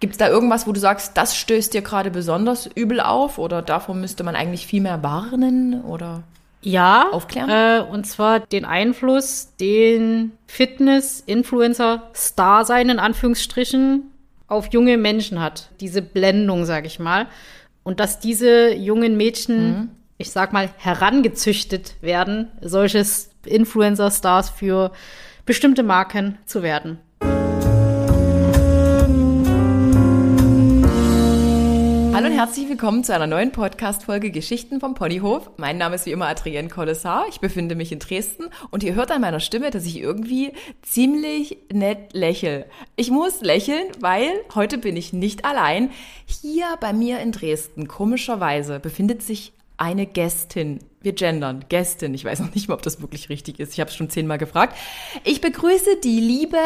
Gibt es da irgendwas, wo du sagst, das stößt dir gerade besonders übel auf oder davor müsste man eigentlich viel mehr warnen oder ja, aufklären? Äh, und zwar den Einfluss, den Fitness-Influencer Star sein in Anführungsstrichen auf junge Menschen hat. Diese Blendung, sag ich mal. Und dass diese jungen Mädchen, mhm. ich sag mal, herangezüchtet werden, solche Influencer-Stars für bestimmte Marken zu werden. Hallo und herzlich willkommen zu einer neuen Podcast-Folge Geschichten vom Ponyhof. Mein Name ist wie immer Adrienne Collessar. Ich befinde mich in Dresden und ihr hört an meiner Stimme, dass ich irgendwie ziemlich nett lächle. Ich muss lächeln, weil heute bin ich nicht allein. Hier bei mir in Dresden, komischerweise, befindet sich eine Gästin. Wir gendern, Gästin. Ich weiß noch nicht mal, ob das wirklich richtig ist. Ich habe es schon zehnmal gefragt. Ich begrüße die liebe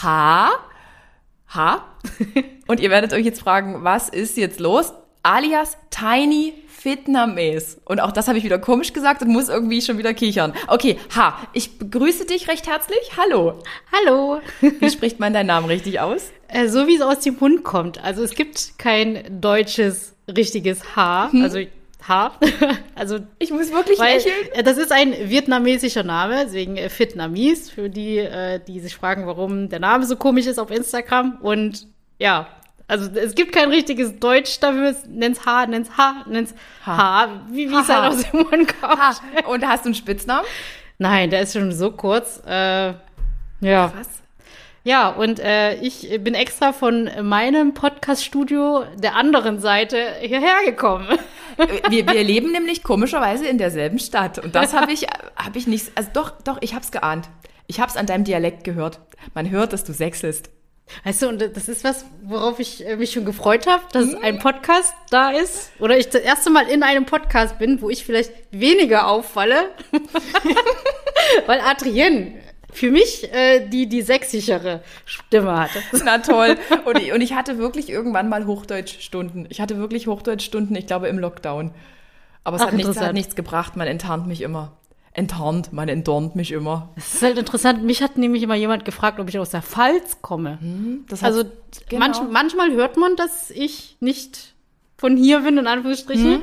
H. Ha. Und ihr werdet euch jetzt fragen, was ist jetzt los? Alias Tiny Vietnamese. Und auch das habe ich wieder komisch gesagt und muss irgendwie schon wieder kichern. Okay, Ha, ich begrüße dich recht herzlich. Hallo. Hallo. Wie spricht man deinen Namen richtig aus? Äh, so wie es aus dem Mund kommt. Also es gibt kein deutsches richtiges H. Hm. Also H. also ich muss wirklich weil, lächeln. Äh, das ist ein vietnamesischer Name, deswegen äh, Vietnamese, für die, äh, die sich fragen, warum der Name so komisch ist auf Instagram. Und ja, also es gibt kein richtiges Deutsch dafür. Nenn's H, nenn's H, nenn's H, H wie, wie es halt aus dem Mund kommt. Ha. Und hast du einen Spitznamen? Nein, der ist schon so kurz. Äh, ja. Krass. Ja, und äh, ich bin extra von meinem Podcast-Studio der anderen Seite hierher gekommen. Wir, wir leben nämlich komischerweise in derselben Stadt. Und das habe ich, hab ich nicht, also doch, doch, ich habe es geahnt. Ich habe es an deinem Dialekt gehört. Man hört, dass du sechselst. Weißt du, und das ist was, worauf ich äh, mich schon gefreut habe, dass mhm. ein Podcast da ist. Oder ich das erste Mal in einem Podcast bin, wo ich vielleicht weniger auffalle. Weil Adrienne für mich äh, die, die sexichere Stimme hatte. Na toll. Und ich, und ich hatte wirklich irgendwann mal Hochdeutschstunden. Ich hatte wirklich Hochdeutschstunden, ich glaube, im Lockdown. Aber es Ach, hat, nichts, hat nichts gebracht, man enttarnt mich immer enttarnt. Man enttarnt mich immer. Das ist halt interessant. Mich hat nämlich immer jemand gefragt, ob ich aus der Pfalz komme. Hm, also genau. manch, manchmal hört man, dass ich nicht von hier bin, in Anführungsstrichen. Hm.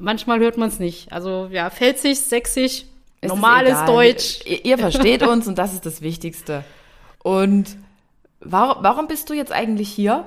Manchmal hört man es nicht. Also ja, Pfälzig, Sächsisch, es normales Deutsch. Ihr, ihr versteht uns und das ist das Wichtigste. Und warum, warum bist du jetzt eigentlich hier?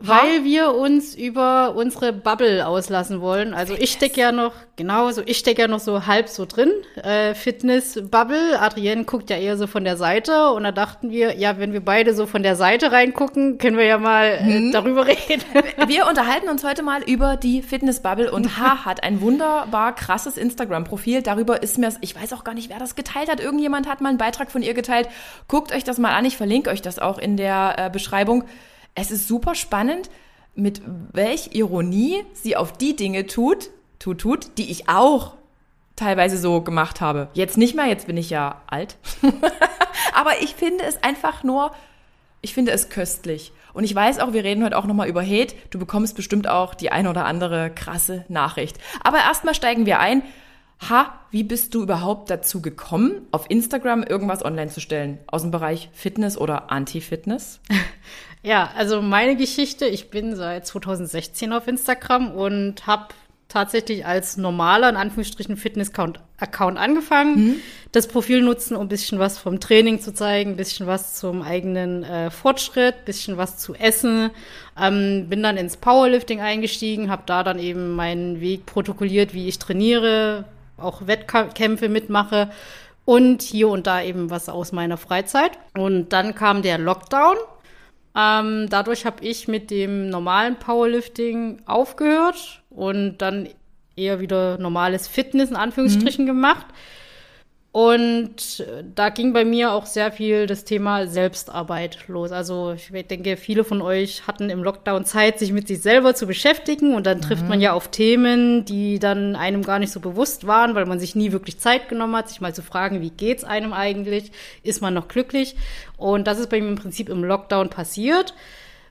Weil wir uns über unsere Bubble auslassen wollen. Also ich stecke ja noch, genau, so ich stecke ja noch so halb so drin. Äh, Fitness-Bubble. Adrienne guckt ja eher so von der Seite. Und da dachten wir, ja, wenn wir beide so von der Seite reingucken, können wir ja mal äh, hm. darüber reden. Wir unterhalten uns heute mal über die Fitness-Bubble. Und H hat ein wunderbar krasses Instagram-Profil. Darüber ist mir, ich weiß auch gar nicht, wer das geteilt hat. Irgendjemand hat mal einen Beitrag von ihr geteilt. Guckt euch das mal an. Ich verlinke euch das auch in der äh, Beschreibung es ist super spannend, mit welch Ironie sie auf die Dinge tut, tut, tut, die ich auch teilweise so gemacht habe. Jetzt nicht mehr, jetzt bin ich ja alt. Aber ich finde es einfach nur, ich finde es köstlich. Und ich weiß auch, wir reden heute auch nochmal über Hate. Du bekommst bestimmt auch die ein oder andere krasse Nachricht. Aber erstmal steigen wir ein. Ha, wie bist du überhaupt dazu gekommen, auf Instagram irgendwas online zu stellen? Aus dem Bereich Fitness oder Anti-Fitness? Ja, also meine Geschichte, ich bin seit 2016 auf Instagram und habe tatsächlich als normaler, in Anführungsstrichen, Fitness-Account angefangen. Mhm. Das Profil nutzen, um ein bisschen was vom Training zu zeigen, ein bisschen was zum eigenen äh, Fortschritt, ein bisschen was zu essen. Ähm, bin dann ins Powerlifting eingestiegen, habe da dann eben meinen Weg protokolliert, wie ich trainiere, auch Wettkämpfe mitmache und hier und da eben was aus meiner Freizeit. Und dann kam der Lockdown ähm, dadurch habe ich mit dem normalen Powerlifting aufgehört und dann eher wieder normales Fitness in Anführungsstrichen mhm. gemacht. Und da ging bei mir auch sehr viel das Thema Selbstarbeit los. Also ich denke, viele von euch hatten im Lockdown Zeit, sich mit sich selber zu beschäftigen. Und dann trifft mhm. man ja auf Themen, die dann einem gar nicht so bewusst waren, weil man sich nie wirklich Zeit genommen hat, sich mal zu fragen, wie geht's einem eigentlich? Ist man noch glücklich? Und das ist bei mir im Prinzip im Lockdown passiert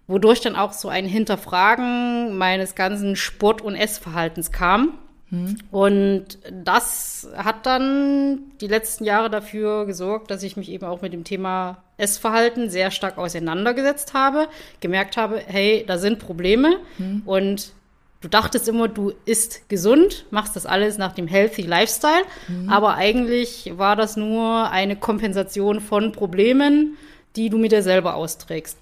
wodurch dann auch so ein Hinterfragen meines ganzen Sport- und Essverhaltens kam. Und das hat dann die letzten Jahre dafür gesorgt, dass ich mich eben auch mit dem Thema Essverhalten sehr stark auseinandergesetzt habe, gemerkt habe, hey, da sind Probleme und du dachtest immer, du isst gesund, machst das alles nach dem Healthy Lifestyle, aber eigentlich war das nur eine Kompensation von Problemen, die du mit dir selber austrägst.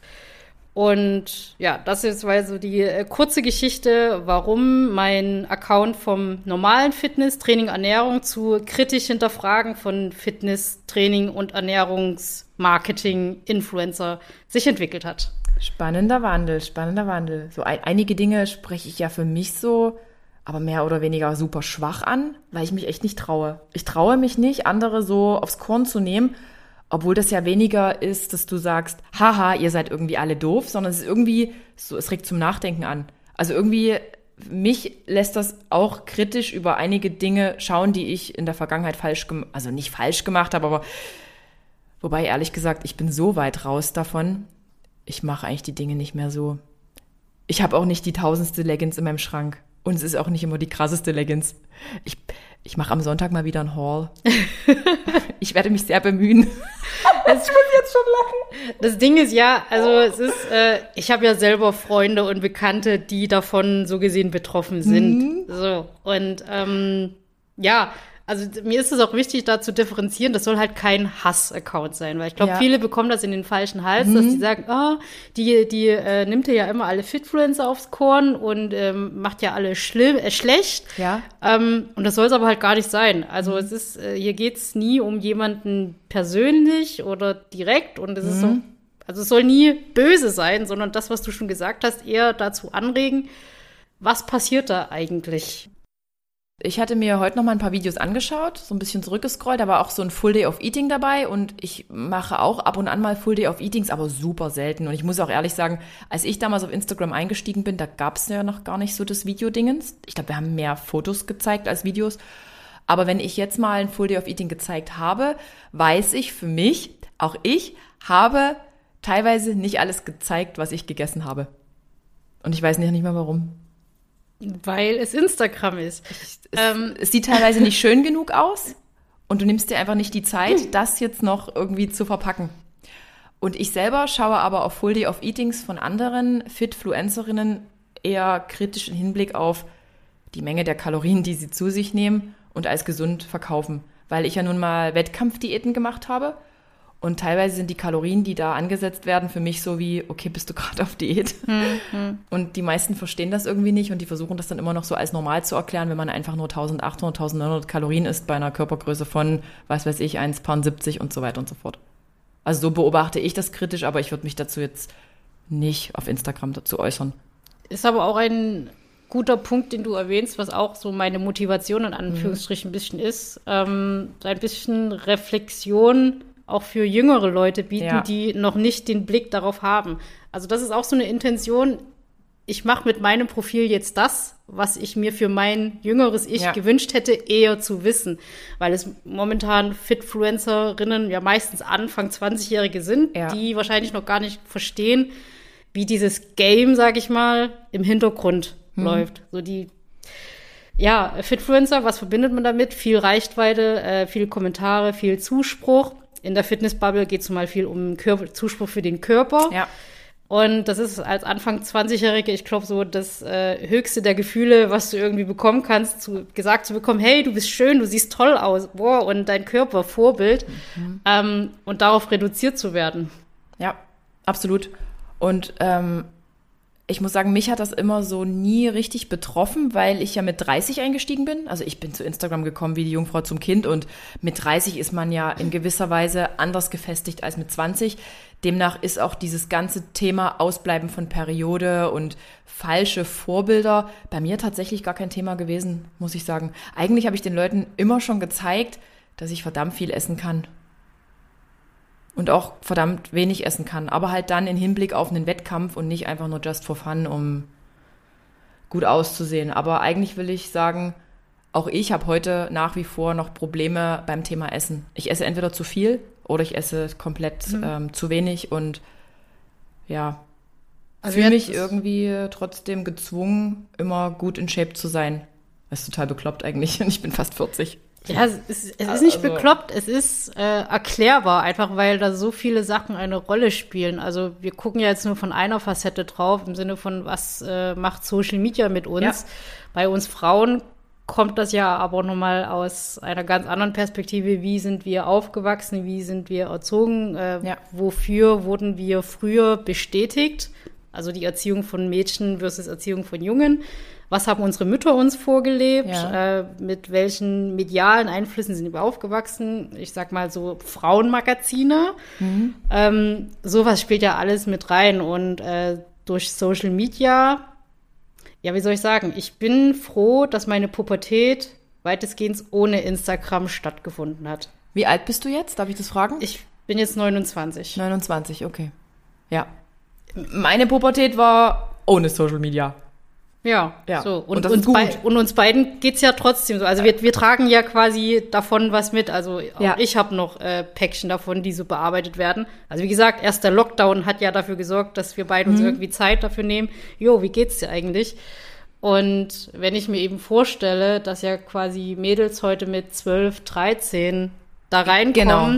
Und ja, das ist weil so die äh, kurze Geschichte, warum mein Account vom normalen Fitness, Training, Ernährung zu kritisch hinterfragen von Fitness, Training und Ernährungsmarketing, Influencer sich entwickelt hat. Spannender Wandel, spannender Wandel. So ein, einige Dinge spreche ich ja für mich so, aber mehr oder weniger super schwach an, weil ich mich echt nicht traue. Ich traue mich nicht, andere so aufs Korn zu nehmen obwohl das ja weniger ist, dass du sagst, haha, ihr seid irgendwie alle doof, sondern es ist irgendwie so, es regt zum Nachdenken an. Also irgendwie, mich lässt das auch kritisch über einige Dinge schauen, die ich in der Vergangenheit falsch gemacht, also nicht falsch gemacht habe, aber wobei ehrlich gesagt, ich bin so weit raus davon, ich mache eigentlich die Dinge nicht mehr so. Ich habe auch nicht die tausendste Leggings in meinem Schrank. Und es ist auch nicht immer die krasseste Leggings. Ich, ich mache am Sonntag mal wieder einen Haul. ich werde mich sehr bemühen. Das, ich muss jetzt schon lachen. Das Ding ist ja, also es ist, äh, ich habe ja selber Freunde und Bekannte, die davon so gesehen betroffen sind. Mhm. So und ähm, ja, also mir ist es auch wichtig, da zu differenzieren. Das soll halt kein Hass-Account sein, weil ich glaube, ja. viele bekommen das in den falschen Hals, mhm. dass die sagen, oh, die, die äh, nimmt ja immer alle Fitfluencer aufs Korn und ähm, macht ja alle schlimm, äh, schlecht. Ja. Ähm, und das soll es aber halt gar nicht sein. Also mhm. es ist, äh, hier geht's nie um jemanden persönlich oder direkt und es mhm. ist so, also es soll nie böse sein, sondern das, was du schon gesagt hast, eher dazu anregen, was passiert da eigentlich? Ich hatte mir heute noch mal ein paar Videos angeschaut, so ein bisschen zurückgescrollt. Da war auch so ein Full Day of Eating dabei und ich mache auch ab und an mal Full Day of Eatings, aber super selten. Und ich muss auch ehrlich sagen, als ich damals auf Instagram eingestiegen bin, da gab es ja noch gar nicht so das Videodingens. Ich glaube, wir haben mehr Fotos gezeigt als Videos. Aber wenn ich jetzt mal ein Full Day of Eating gezeigt habe, weiß ich für mich, auch ich habe teilweise nicht alles gezeigt, was ich gegessen habe. Und ich weiß nicht, nicht mal warum. Weil es Instagram ist. Es, ähm, es sieht teilweise nicht schön genug aus und du nimmst dir einfach nicht die Zeit, das jetzt noch irgendwie zu verpacken. Und ich selber schaue aber auf Full Day of Eatings von anderen Fitfluencerinnen eher kritisch im Hinblick auf die Menge der Kalorien, die sie zu sich nehmen und als gesund verkaufen. Weil ich ja nun mal Wettkampfdiäten gemacht habe und teilweise sind die Kalorien, die da angesetzt werden, für mich so wie, okay, bist du gerade auf Diät? Mhm. Und die meisten verstehen das irgendwie nicht und die versuchen das dann immer noch so als normal zu erklären, wenn man einfach nur 1800, 1900 Kalorien isst bei einer Körpergröße von, was weiß ich, 1,70 und so weiter und so fort. Also so beobachte ich das kritisch, aber ich würde mich dazu jetzt nicht auf Instagram dazu äußern. Ist aber auch ein guter Punkt, den du erwähnst, was auch so meine Motivation in Anführungsstrichen ein bisschen ist. Ähm, ein bisschen Reflexion auch für jüngere Leute bieten, ja. die noch nicht den Blick darauf haben. Also das ist auch so eine Intention. Ich mache mit meinem Profil jetzt das, was ich mir für mein jüngeres Ich ja. gewünscht hätte, eher zu wissen. Weil es momentan Fitfluencerinnen ja meistens Anfang 20-Jährige sind, ja. die wahrscheinlich noch gar nicht verstehen, wie dieses Game, sag ich mal, im Hintergrund mhm. läuft. So die ja, Fitfluencer, was verbindet man damit? Viel Reichweite, äh, viele Kommentare, viel Zuspruch in der Fitnessbubble geht es mal viel um Körper, Zuspruch für den Körper. Ja. Und das ist als Anfang 20-Jährige, ich glaube, so das äh, höchste der Gefühle, was du irgendwie bekommen kannst, zu, gesagt zu bekommen, hey, du bist schön, du siehst toll aus, boah, und dein Körper Vorbild. Mhm. Ähm, und darauf reduziert zu werden. Ja, absolut. Und ähm, ich muss sagen, mich hat das immer so nie richtig betroffen, weil ich ja mit 30 eingestiegen bin. Also ich bin zu Instagram gekommen wie die Jungfrau zum Kind und mit 30 ist man ja in gewisser Weise anders gefestigt als mit 20. Demnach ist auch dieses ganze Thema Ausbleiben von Periode und falsche Vorbilder bei mir tatsächlich gar kein Thema gewesen, muss ich sagen. Eigentlich habe ich den Leuten immer schon gezeigt, dass ich verdammt viel essen kann und auch verdammt wenig essen kann. Aber halt dann in Hinblick auf einen Wettkampf und nicht einfach nur just for fun, um gut auszusehen. Aber eigentlich will ich sagen, auch ich habe heute nach wie vor noch Probleme beim Thema Essen. Ich esse entweder zu viel oder ich esse komplett mhm. ähm, zu wenig und ja, also fühle mich irgendwie trotzdem gezwungen, immer gut in Shape zu sein. Das ist total bekloppt eigentlich. Und ich bin fast 40. Ja, es ist, es ist nicht Also- bekloppt, es ist äh, erklärbar, einfach weil da so viele Sachen eine Rolle spielen. Also wir gucken ja jetzt nur von einer Facette drauf, im Sinne von, was äh, macht Social Media mit uns. Ja. Bei uns Frauen kommt das ja aber nochmal aus einer ganz anderen Perspektive. Wie sind wir aufgewachsen? Wie sind wir erzogen? Äh, Ja. Wofür wurden wir früher bestätigt? Also die Erziehung von Mädchen versus Erziehung von Jungen. Was haben unsere Mütter uns vorgelebt? Ja. Äh, mit welchen medialen Einflüssen sind wir aufgewachsen? Ich sag mal so Frauenmagazine. Ähm, sowas spielt ja alles mit rein. Und äh, durch Social Media, ja, wie soll ich sagen, ich bin froh, dass meine Pubertät weitestgehend ohne Instagram stattgefunden hat. Wie alt bist du jetzt? Darf ich das fragen? Ich bin jetzt 29. 29, okay. Ja. Meine Pubertät war ohne Social Media. Ja, Ja, so. und Und, das ist uns, gut. bei, und uns beiden geht's ja trotzdem so. Also wir, wir tragen ja quasi davon was mit. Also auch Ja. ich habe noch äh, Päckchen davon, die so bearbeitet werden. Also wie gesagt, erst der Lockdown hat ja dafür gesorgt, dass wir beide Mhm. uns irgendwie Zeit dafür nehmen. Jo, wie geht's dir eigentlich? Und wenn ich mir eben vorstelle, dass ja quasi Mädels heute mit 12, 13 da reinkommen, Genau.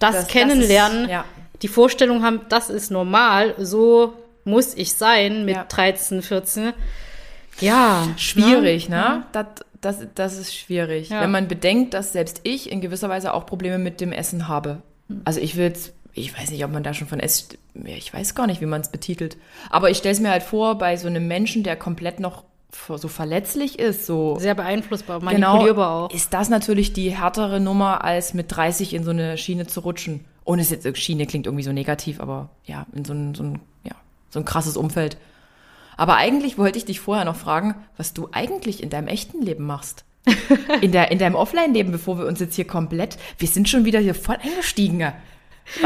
das, Das- das kennenlernen, ist- ja. Die Vorstellung haben, das ist normal, so muss ich sein mit Ja. 13, 14. Ja, Schwierig, ne? Das, das, das ist schwierig. Ja. Wenn man bedenkt, dass selbst ich in gewisser Weise auch Probleme mit dem Essen habe. Also ich will jetzt, ich weiß nicht, ob man da schon von Ess, ja, ich weiß gar nicht, wie man es betitelt. Aber ich stelle es mir halt vor, bei so einem Menschen, der komplett noch so verletzlich ist, so Sehr beeinflussbar, genau, manipulierbar auch. ist das natürlich die härtere Nummer, als mit 30 in so eine Schiene zu rutschen. Ohne es jetzt, Schiene klingt irgendwie so negativ, aber ja, in so ein, so ein, ja, so ein krasses Umfeld. Aber eigentlich wollte ich dich vorher noch fragen, was du eigentlich in deinem echten Leben machst. In, der, in deinem Offline-Leben, bevor wir uns jetzt hier komplett, wir sind schon wieder hier voll eingestiegen. Wa-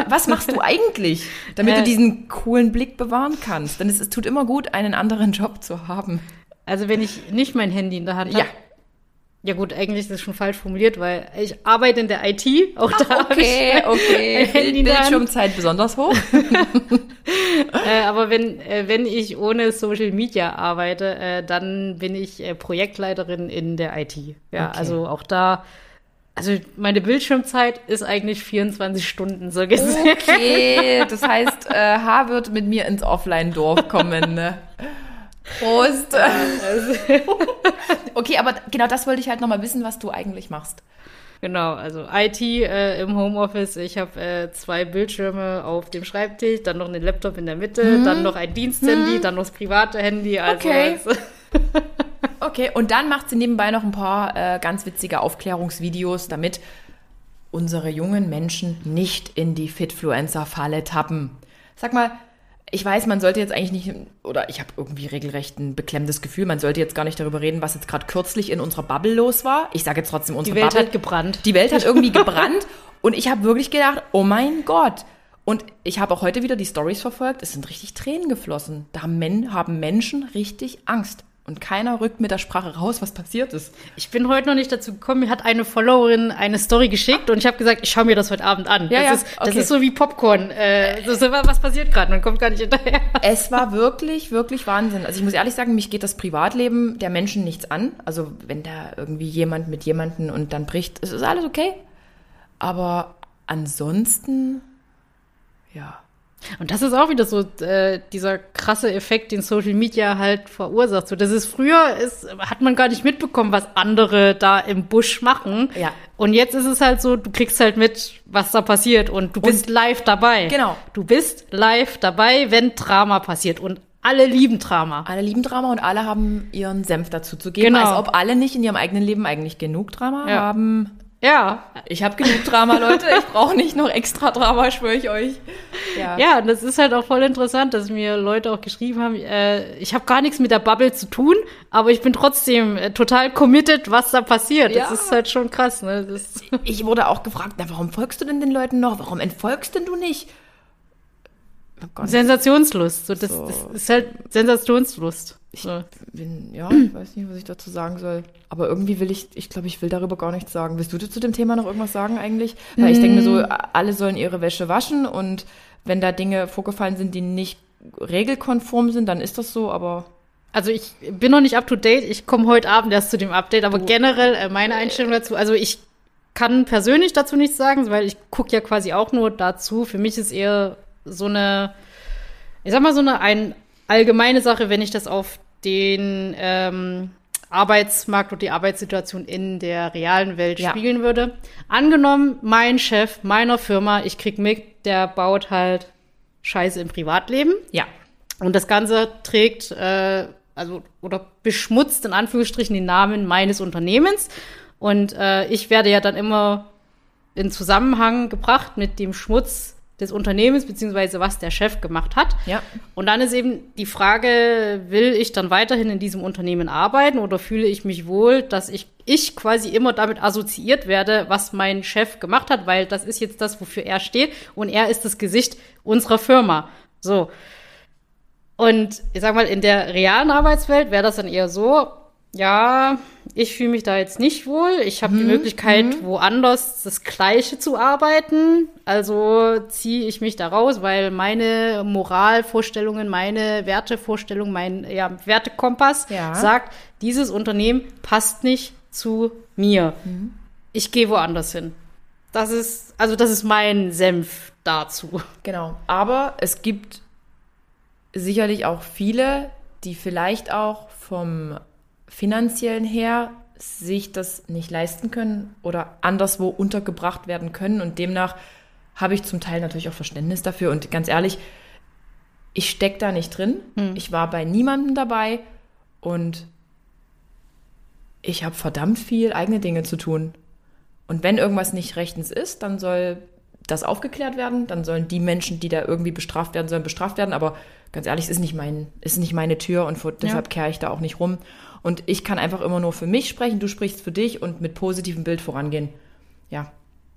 Was machst du eigentlich, damit du Äh. diesen coolen Blick bewahren kannst? Denn es, es tut immer gut, einen anderen Job zu haben. Also wenn ich nicht mein Handy in der Hand habe. Ja gut, eigentlich ist das schon falsch formuliert, weil ich arbeite in der IT. Auch da habe Okay, ich okay. Handy. Bildschirmzeit besonders hoch. Äh, aber wenn, äh, wenn ich ohne Social Media arbeite, äh, dann bin ich äh, Projektleiterin in der IT. Ja, Okay. also auch da, also meine Bildschirmzeit ist eigentlich 24 Stunden so gesehen. Okay, das heißt, äh, H wird mit mir ins Offline-Dorf kommen. Ne? Prost. Okay, aber genau das wollte ich halt nochmal wissen, was du eigentlich machst. Genau, also IT äh, im Homeoffice. Ich habe äh, zwei Bildschirme auf dem Schreibtisch, dann noch einen Laptop in der Mitte, dann noch ein Diensthandy, dann noch das private Handy. Also Okay. es- Okay, und dann macht sie nebenbei noch ein paar äh, ganz witzige Aufklärungsvideos, damit unsere jungen Menschen nicht in die Fitfluencer-Falle tappen. Sag mal, ich weiß, man sollte jetzt eigentlich nicht, oder ich habe irgendwie regelrecht ein beklemmendes Gefühl, man sollte jetzt gar nicht darüber reden, was jetzt gerade kürzlich in unserer Bubble los war. Ich sage jetzt trotzdem unsere die Welt Bubble. hat gebrannt. Die Welt hat irgendwie gebrannt und ich habe wirklich gedacht, oh mein Gott. Und ich habe auch heute wieder die Stories verfolgt. Es sind richtig Tränen geflossen. Da haben, Men haben Menschen richtig Angst. Und keiner rückt mit der Sprache raus, was passiert ist. Ich bin heute noch nicht dazu gekommen. Mir hat eine Followerin eine Story geschickt und ich habe gesagt, ich schaue mir das heute Abend an. Ja, das, ja, ist, das okay. ist so wie Popcorn. Äh, so, so, was passiert gerade? Man kommt gar nicht hinterher. Es war wirklich, wirklich Wahnsinn. Also ich muss ehrlich sagen, mich geht das Privatleben der Menschen nichts an. Also wenn da irgendwie jemand mit jemanden und dann bricht, es ist alles okay. Aber ansonsten, ja. Und das ist auch wieder so äh, dieser krasse Effekt, den Social Media halt verursacht. So, das ist früher ist, hat man gar nicht mitbekommen, was andere da im Busch machen. Ja. Und jetzt ist es halt so, du kriegst halt mit, was da passiert und du bist live dabei. Genau. Du bist live dabei, wenn Drama passiert und alle lieben Drama. Alle lieben Drama und alle haben ihren Senf dazu zu geben. Genau. Als ob alle nicht in ihrem eigenen Leben eigentlich genug Drama Ja. haben. Ja, Ich habe genug Drama, Leute. Ich brauche nicht noch extra Drama, schwöre ich euch. Ja. Ja, und das ist halt auch voll interessant, dass mir Leute auch geschrieben haben, äh, ich habe gar nichts mit der Bubble zu tun, aber ich bin trotzdem äh, total committed, was da passiert. Ja. Das ist halt schon krass, ne? Das, Ich wurde auch gefragt, na, warum folgst du denn den Leuten noch? Warum entfolgst denn du nicht? Nicht Sensationslust. So, das, So. das ist halt Sensationslust. Ich So. bin, ja, ich weiß nicht, was ich dazu sagen soll. Aber irgendwie will ich, ich glaube, ich will darüber gar nichts sagen. Willst du zu dem Thema noch irgendwas sagen eigentlich? Weil ich denke mir so, alle sollen ihre Wäsche waschen und wenn da Dinge vorgefallen sind, die nicht regelkonform sind, dann ist das so, aber also ich bin noch nicht up to date. Ich komme heute Abend erst zu dem Update, aber generell äh, meine Einstellung dazu. Also ich kann persönlich dazu nichts sagen, weil ich gucke ja quasi auch nur dazu. Für mich ist eher so eine, ich sag mal so eine ein, allgemeine Sache, wenn ich das auf den ähm, Arbeitsmarkt und die Arbeitssituation in der realen Welt Ja. spiegeln würde. Angenommen, mein Chef meiner Firma, ich krieg mit, der baut halt Scheiße im Privatleben. Ja. Und das Ganze trägt, äh, also, oder beschmutzt in Anführungsstrichen den Namen meines Unternehmens. Und äh, ich werde ja dann immer in Zusammenhang gebracht mit dem Schmutz des Unternehmens, beziehungsweise was der Chef gemacht hat. Ja. Und dann ist eben die Frage, will ich dann weiterhin in diesem Unternehmen arbeiten oder fühle ich mich wohl, dass ich, ich quasi immer damit assoziiert werde, was mein Chef gemacht hat, weil das ist jetzt das, wofür er steht und er ist das Gesicht unserer Firma. So. Und ich sag mal, in der realen Arbeitswelt wäre das dann eher so, ja, ich fühle mich da jetzt nicht wohl. Ich habe die Möglichkeit, woanders das Gleiche zu arbeiten. Also ziehe ich mich da raus, weil meine Moralvorstellungen, meine Wertevorstellung, mein ja, Wertekompass Ja. sagt, dieses Unternehmen passt nicht zu mir. Ich gehe woanders hin. Das ist, also das ist mein Senf dazu. Genau. Aber es gibt sicherlich auch viele, die vielleicht auch vom finanziellen her sich das nicht leisten können oder anderswo untergebracht werden können. Und demnach habe ich zum Teil natürlich auch Verständnis dafür. Und ganz ehrlich, ich stecke da nicht drin. Ich war bei niemandem dabei und ich habe verdammt viel eigene Dinge zu tun. Und wenn irgendwas nicht rechtens ist, dann soll das aufgeklärt werden. Dann sollen die Menschen, die da irgendwie bestraft werden sollen, bestraft werden. Aber ganz ehrlich, es ist nicht, mein, es ist nicht meine Tür und vor, deshalb kehre ich da auch nicht rum. Und ich kann einfach immer nur für mich sprechen, du sprichst für dich und mit positivem Bild vorangehen. Ja.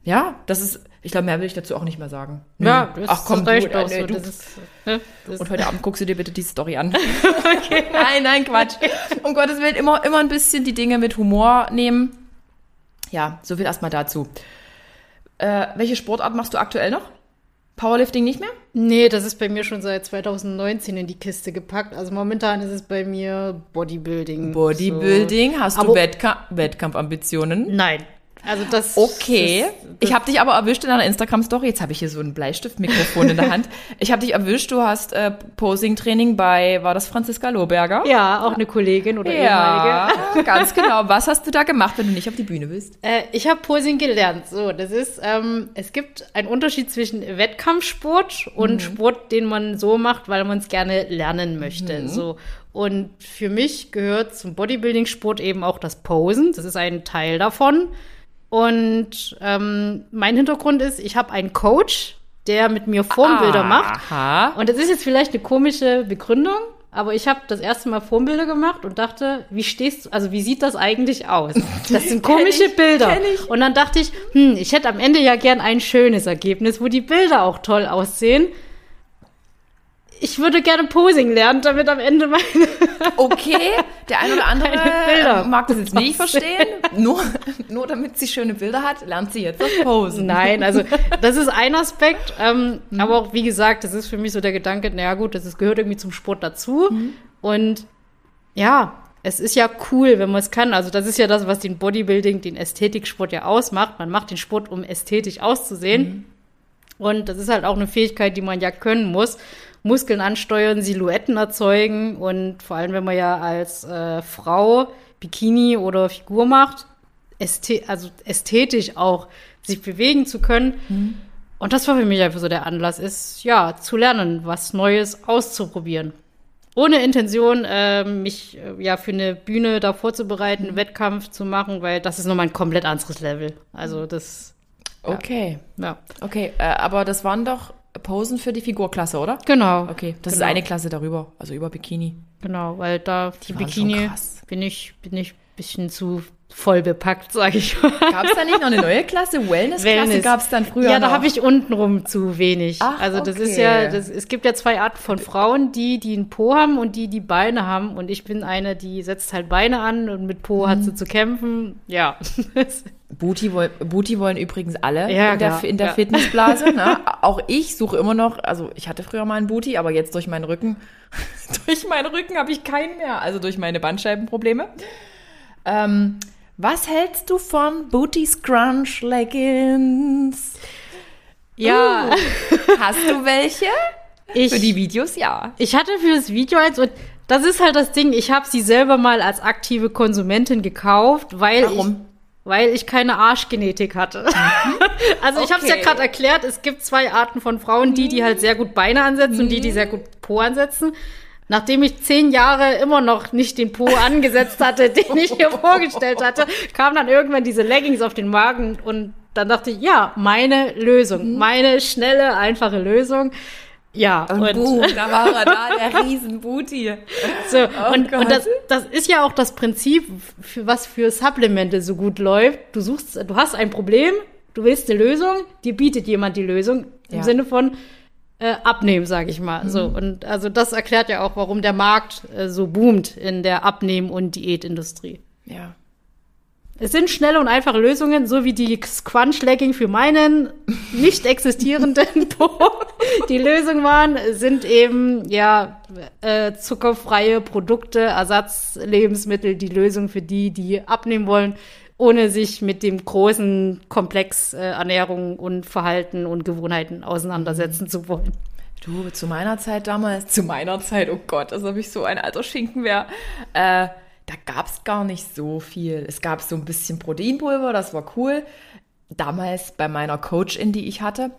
Ja, das ist, ich glaube, mehr will ich dazu auch nicht mehr sagen. Hm. Ach komm, du, reicht äh, nee, du, Das ist, ne, das und heute Abend guckst du dir bitte die Story an. Nein, nein, Quatsch. Um Gottes Willen, immer, immer ein bisschen die Dinge mit Humor nehmen. Ja, so viel erstmal dazu. Äh, welche Sportart machst du aktuell noch? Powerlifting nicht mehr? Nee, das ist bei mir schon seit 2019 in die Kiste gepackt. Also momentan ist es bei mir Bodybuilding. Bodybuilding, hast du Wettkampfambitionen? So. Nein. Also das. Okay. Das, das, ich habe dich aber erwischt in einer Instagram-Story. Jetzt habe ich hier so ein Bleistiftmikrofon in der Hand. Ich habe dich erwischt. Du hast äh, Posing-Training bei, war das Franziska Lohberger? ja, auch eine Kollegin oder Ja, ehemalige. ganz genau. Was hast du da gemacht, wenn du nicht auf die Bühne bist? Äh, ich habe Posing gelernt. So, das ist, ähm, es gibt einen Unterschied zwischen Wettkampfsport und Sport, den man so macht, weil man es gerne lernen möchte. So. Und für mich gehört zum Bodybuilding-Sport eben auch das Posen. Das ist ein Teil davon. Und ähm, mein Hintergrund ist, ich habe einen Coach, der mit mir Formbilder macht. Aha. Und das ist jetzt vielleicht eine komische Begründung, aber ich habe das erste Mal Formbilder gemacht und dachte, wie stehst du, also wie sieht das eigentlich aus? Das sind komische ich, Bilder. Und dann dachte ich, hm, ich hätte am Ende ja gern ein schönes Ergebnis, wo die Bilder auch toll aussehen. Ich würde gerne Posing lernen, damit am Ende meine. Okay, der ein oder andere Keine Bilder. äh, mag das jetzt nicht verstehen. Nur, nur damit sie schöne Bilder hat, lernt sie jetzt das Posen. Nein, also das ist ein Aspekt. Ähm, Mhm. Aber auch, wie gesagt, das ist für mich so der Gedanke, naja gut, das ist, gehört irgendwie zum Sport dazu. Mhm. Und ja, es ist ja cool, wenn man es kann. Also das ist ja das, was den Bodybuilding, den Ästhetiksport ja ausmacht. Man macht den Sport, um ästhetisch auszusehen. Mhm. Und das ist halt auch eine Fähigkeit, die man ja können muss. Muskeln ansteuern, Silhouetten erzeugen und vor allem, wenn man ja als äh, Frau Bikini oder Figur macht, ästhe also ästhetisch auch sich bewegen zu können. Und das war für mich einfach so der Anlass, ist ja zu lernen, was Neues auszuprobieren. Ohne Intention, äh, mich äh, ja für eine Bühne da vorzubereiten, einen Wettkampf zu machen, weil das ist nochmal ein komplett anderes Level. Also das, Okay, ja. okay, äh, aber das waren doch Posen für die Figurklasse, oder? Genau. Okay, das genau. ist eine Klasse darüber, also über Bikini. Genau, weil da die, schon Bikini bin ich bin ich bisschen zu voll bepackt, sage ich mal. Gab es da nicht noch eine neue Klasse? Wellness-Klasse Wellness. gab es dann früher Ja, da habe ich untenrum zu wenig. Ach, also das ist okay. ja, das, es gibt ja zwei Arten von Frauen, die, die einen Po haben und die, die Beine haben. Und ich bin eine, die setzt halt Beine an und mit Po hat sie Mhm. zu kämpfen. Ja. Booty, woll, Booty wollen übrigens alle Ja, in der, klar, in der ja. Fitnessblase. Ne? Auch ich suche immer noch, also ich hatte früher mal einen Booty, aber jetzt durch meinen Rücken, durch meinen Rücken Rücken habe ich keinen mehr, also durch meine Bandscheibenprobleme. Ähm, was hältst du von Booty Scrunch Leggings? Ja. Uh, hast du welche? Ich, Für die Videos ja. Ich hatte für das Video eins und das ist halt das Ding, ich habe sie selber mal als aktive Konsumentin gekauft, weil Warum? ich weil ich keine Arschgenetik hatte. also ich habe es ja Okay. gerade erklärt, es gibt zwei Arten von Frauen, die die halt sehr gut Beine ansetzen und die die sehr gut Po ansetzen. Nachdem ich zehn Jahre immer noch nicht den Po angesetzt hatte, den ich mir vorgestellt hatte, kam dann irgendwann diese Leggings auf den Magen und dann dachte ich, ja, meine Lösung, meine schnelle, einfache Lösung. Ja, Und, boom, da war er da, der Riesenbooty. so, Oh und, Gott. und das, das ist ja auch das Prinzip, für was für Supplemente so gut läuft. Du suchst, du hast ein Problem, du willst eine Lösung, dir bietet jemand die Lösung im Ja. Sinne von äh, abnehmen, sage ich mal. So und also das erklärt ja auch, warum der Markt äh, so boomt in der Abnehmen- und Diätindustrie. Ja. Es sind schnelle und einfache Lösungen, so wie die Squanch-Legging für meinen nicht existierenden Po. Die Lösung waren, sind eben, ja, äh, zuckerfreie Produkte, Ersatzlebensmittel, die Lösung für die, die abnehmen wollen, ohne sich mit dem großen Komplex äh, Ernährung und Verhalten und Gewohnheiten auseinandersetzen zu wollen. Du, zu meiner Zeit damals, zu meiner Zeit, oh Gott, als ob ich so ein alter Schinken wäre, äh, da gab's gar nicht so viel. Es gab so ein bisschen Proteinpulver, das war cool. Damals bei meiner Coachin, die ich hatte,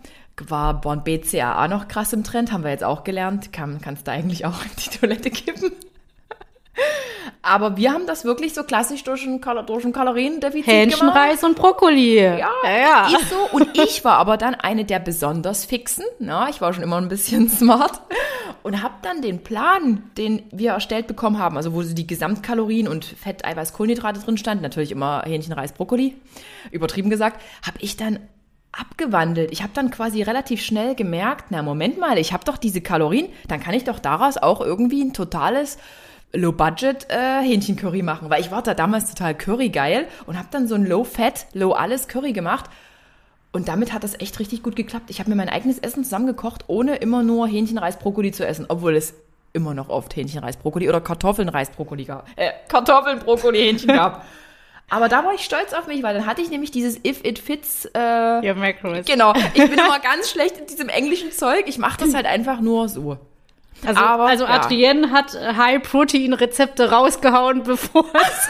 war Born BCAA noch krass im Trend, haben wir jetzt auch gelernt. Kann, kannst du eigentlich auch in die Toilette kippen. Aber wir haben das wirklich so klassisch durch ein, durch ein Kaloriendefizit gemacht. Hähnchenreis und Brokkoli. Ja, ja. ist so. Und ich war aber dann eine der besonders fixen. Na, ich war schon immer ein bisschen smart und habe dann den Plan, den wir erstellt bekommen haben, also wo so die Gesamtkalorien und Fett, Eiweiß, Kohlenhydrate drin standen, natürlich immer Hähnchen, Reis, Brokkoli, übertrieben gesagt, habe ich dann abgewandelt. Ich habe dann quasi relativ schnell gemerkt, na Moment mal, ich habe doch diese Kalorien, dann kann ich doch daraus auch irgendwie ein totales Low-Budget äh, Hähnchencurry machen, weil ich war da damals total Curry geil und habe dann so ein Low-Fat, Low-Alles Curry gemacht und damit hat das echt richtig gut geklappt. Ich habe mir mein eigenes Essen zusammengekocht, ohne immer nur Hähnchen, Reis, Brokkoli zu essen, obwohl es immer noch oft Hähnchen, Reis, Brokkoli oder Kartoffeln, Reis, Brokkoli gab. Äh, Kartoffeln, Brokkoli, Hähnchen gab. Aber da war ich stolz auf mich, weil dann hatte ich nämlich dieses If It Fits äh, Ja, Macros. Genau, ich bin immer ganz schlecht in diesem englischen Zeug. Ich mache das halt einfach nur so. Also, Aber, also ja. Adrienne hat äh, High-Protein-Rezepte rausgehauen, bevor es,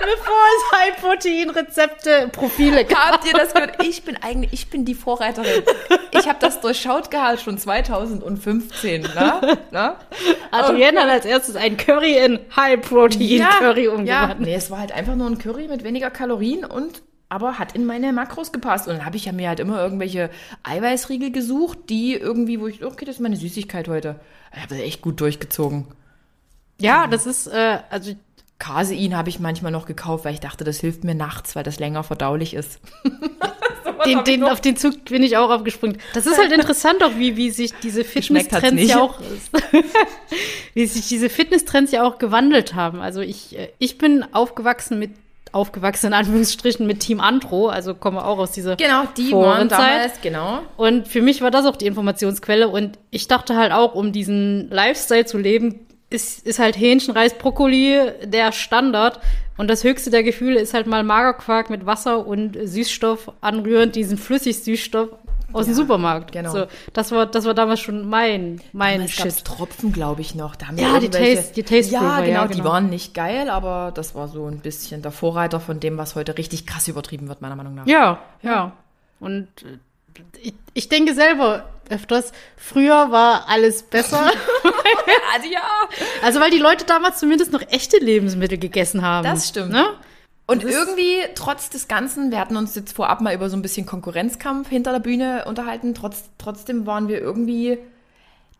bevor es High-Protein-Rezepte Profile gab. Habt ihr das gehört? Ich bin eigentlich, ich bin die Vorreiterin. Ich habe das durchschaut gehabt schon 2015, ne? ne? Adrienne hat als erstes ein Curry in High-Protein-Curry ja, umgewandelt. nee, es war halt einfach nur ein Curry mit weniger Kalorien und aber hat in meine Makros gepasst. Und dann habe ich ja mir halt immer irgendwelche Eiweißriegel gesucht, die irgendwie, wo ich, okay, das ist meine Süßigkeit heute. Ich habe das echt gut durchgezogen. Ja, das ist, äh, also Casein habe ich manchmal noch gekauft, weil ich dachte, das hilft mir nachts, weil das länger verdaulich ist. den, den, auf den Zug bin ich auch aufgesprungen. Das ist halt interessant auch, wie, wie sich diese Fitnesstrends ja auch, wie sich diese Fitnesstrends ja auch gewandelt haben. Also ich, äh, ich bin aufgewachsen mit, aufgewachsen in Anführungsstrichen mit Team Andro, also komme auch aus dieser Genau, die waren damals, genau. Und für mich war das auch die Informationsquelle. Und ich dachte halt auch, um diesen Lifestyle zu leben, ist, ist halt Hähnchen, Reis, Brokkoli der Standard. Und das höchste der Gefühle ist halt mal Magerquark mit Wasser und Süßstoff anrührend, diesen Flüssigsüßstoff aus dem Ja, Supermarkt. genau. So, das war, das war damals schon mein, mein Damals Shit. Tropfen, glaube ich, noch. Da haben Ja, die Taste- die Taste Ja, genau, ja, die genau. waren nicht geil, aber das war so ein bisschen der Vorreiter von dem, was heute richtig krass übertrieben wird, meiner Meinung nach. Ja, ja. Und äh, ich, ich denke selber öfters, früher war alles besser. Also ja. Also weil die Leute damals zumindest noch echte Lebensmittel gegessen haben. Das stimmt. Ne? Und irgendwie, trotz des Ganzen, wir hatten uns jetzt vorab mal über so ein bisschen Konkurrenzkampf hinter der Bühne unterhalten, trotz, trotzdem waren wir irgendwie,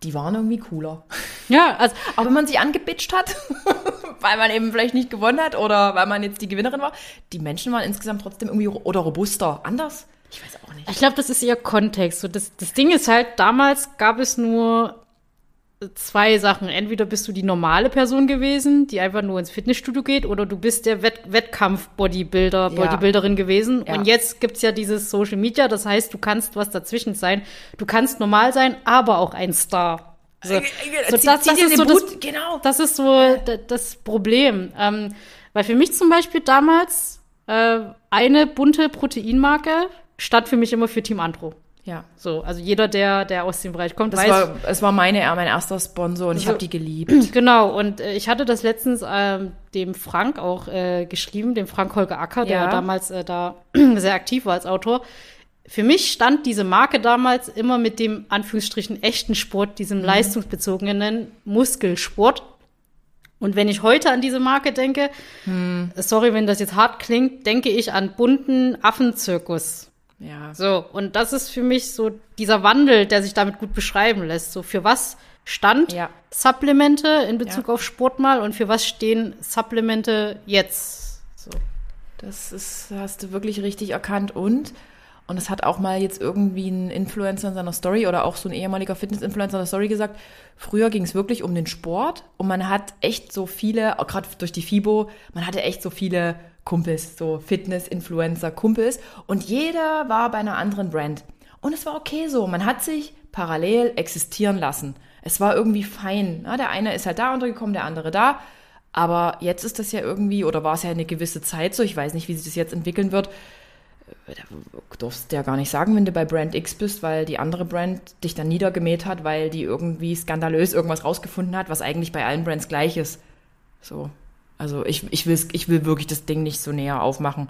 die waren irgendwie cooler. Ja, also Auch wenn man sich angebitscht hat, weil man eben vielleicht nicht gewonnen hat oder weil man jetzt die Gewinnerin war, die Menschen waren insgesamt trotzdem irgendwie oder robuster. Anders? Ich weiß auch nicht. ich glaube, das ist eher Kontext. So, das, das Ding ist halt, damals gab es nur zwei Sachen. Entweder bist du die normale Person gewesen, die einfach nur ins Fitnessstudio geht, oder du bist der Wett Wettkampf-Bodybuilder, Ja. Bodybuilderin gewesen. Ja. Und jetzt gibt's ja dieses Social Media, das heißt, du kannst was dazwischen sein. Du kannst normal sein, aber auch ein Star. So, so das, das ist so das, genau. das ist so das Problem. Ähm, weil für mich zum Beispiel damals äh, eine bunte Proteinmarke stand für mich immer für Team Andro. Ja. So, also jeder, der, der aus dem Bereich kommt, das weiß. War, es war meine, mein erster Sponsor und so, ich habe die geliebt. Genau, und äh, ich hatte das letztens ähm, dem Frank auch äh, geschrieben, dem Frank Holger Acker, der ja. damals äh, da sehr aktiv war als Autor. Für mich stand diese Marke damals immer mit dem Anführungsstrichen echten Sport, diesem mhm. leistungsbezogenen Muskelsport. Und wenn ich heute an diese Marke denke, hm. sorry, wenn das jetzt hart klingt, denke ich an bunten Affenzirkus. Ja. So, und das ist für mich so dieser Wandel, der sich damit gut beschreiben lässt. So, für was stand ja. Supplemente in Bezug ja. auf Sport mal und für was stehen Supplemente jetzt? So. Das ist, hast du wirklich richtig erkannt und und es hat auch mal jetzt irgendwie ein Influencer in seiner Story oder auch so ein ehemaliger Fitness-Influencer in der Story gesagt, früher ging es wirklich um den Sport und man hat echt so viele, gerade durch die FIBO, man hatte echt so viele Kumpels, so Fitness-Influencer, Kumpels. Und jeder war bei einer anderen Brand. Und es war okay so. Man hat sich parallel existieren lassen. Es war irgendwie fein. Ja, der eine ist halt da untergekommen, der andere da. Aber jetzt ist das ja irgendwie, oder war es ja eine gewisse Zeit so, ich weiß nicht, wie sich das jetzt entwickeln wird. Äh, du darfst ja gar nicht sagen, wenn du bei Brand X bist, weil die andere Brand dich dann niedergemäht hat, weil die irgendwie skandalös irgendwas rausgefunden hat, was eigentlich bei allen Brands gleich ist. So. Also ich, ich, will, ich will wirklich das Ding nicht so näher aufmachen.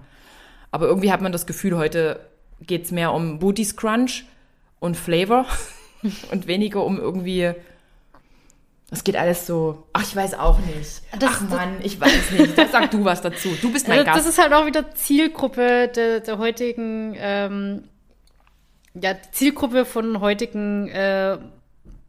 Aber irgendwie hat man das Gefühl, heute geht es mehr um Booty Scrunch und Flavor und weniger um irgendwie. Das geht alles so. Ach, ich weiß auch nicht. Das, ach Mann, ich weiß nicht. Das sag du was dazu. Du bist mein also, Gast. Das ist halt auch wieder Zielgruppe der, der heutigen, ähm, ja, Zielgruppe von heutigen äh,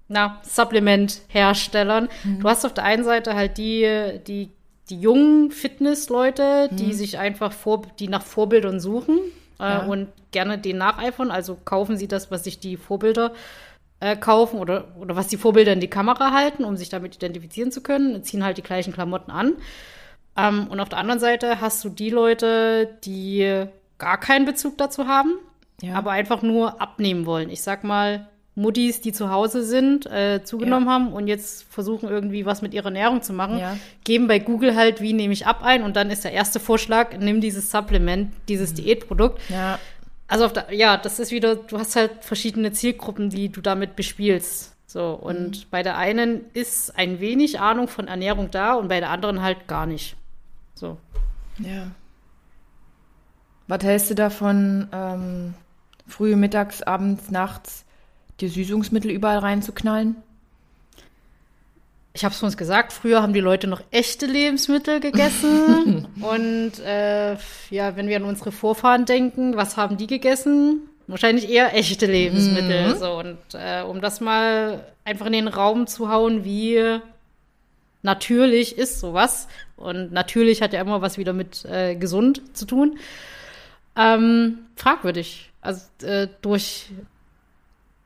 na, Supplement-Herstellern. Mhm. Du hast auf der einen Seite halt die, die die jungen Fitnessleute, die mhm. sich einfach vor, die nach Vorbildern suchen äh, ja. und gerne den nacheifern. Also kaufen sie das, was sich die Vorbilder äh, kaufen oder, oder was die Vorbilder in die Kamera halten, um sich damit identifizieren zu können, ziehen halt die gleichen Klamotten an. Ähm, und auf der anderen Seite hast du die Leute, die gar keinen Bezug dazu haben, ja. aber einfach nur abnehmen wollen. Ich sag mal, Muttis, die zu Hause sind, äh, zugenommen ja. haben und jetzt versuchen irgendwie was mit ihrer Ernährung zu machen, ja. geben bei Google halt, wie nehme ich ab ein und dann ist der erste Vorschlag, nimm dieses Supplement, dieses mhm. Diätprodukt. Ja. Also der, ja, das ist wieder, du hast halt verschiedene Zielgruppen, die du damit bespielst. So, und mhm. bei der einen ist ein wenig Ahnung von Ernährung da und bei der anderen halt gar nicht. So. Ja. Was hältst du davon, ähm, früh, mittags, abends, nachts die Süßungsmittel überall reinzuknallen? Ich habe es uns gesagt, früher haben die Leute noch echte Lebensmittel gegessen. und äh, ja, wenn wir an unsere Vorfahren denken, was haben die gegessen? Wahrscheinlich eher echte Lebensmittel. Mhm. So, und äh, um das mal einfach in den Raum zu hauen, wie natürlich ist sowas. Und natürlich hat ja immer was wieder mit äh, gesund zu tun. Ähm, fragwürdig. Also äh, durch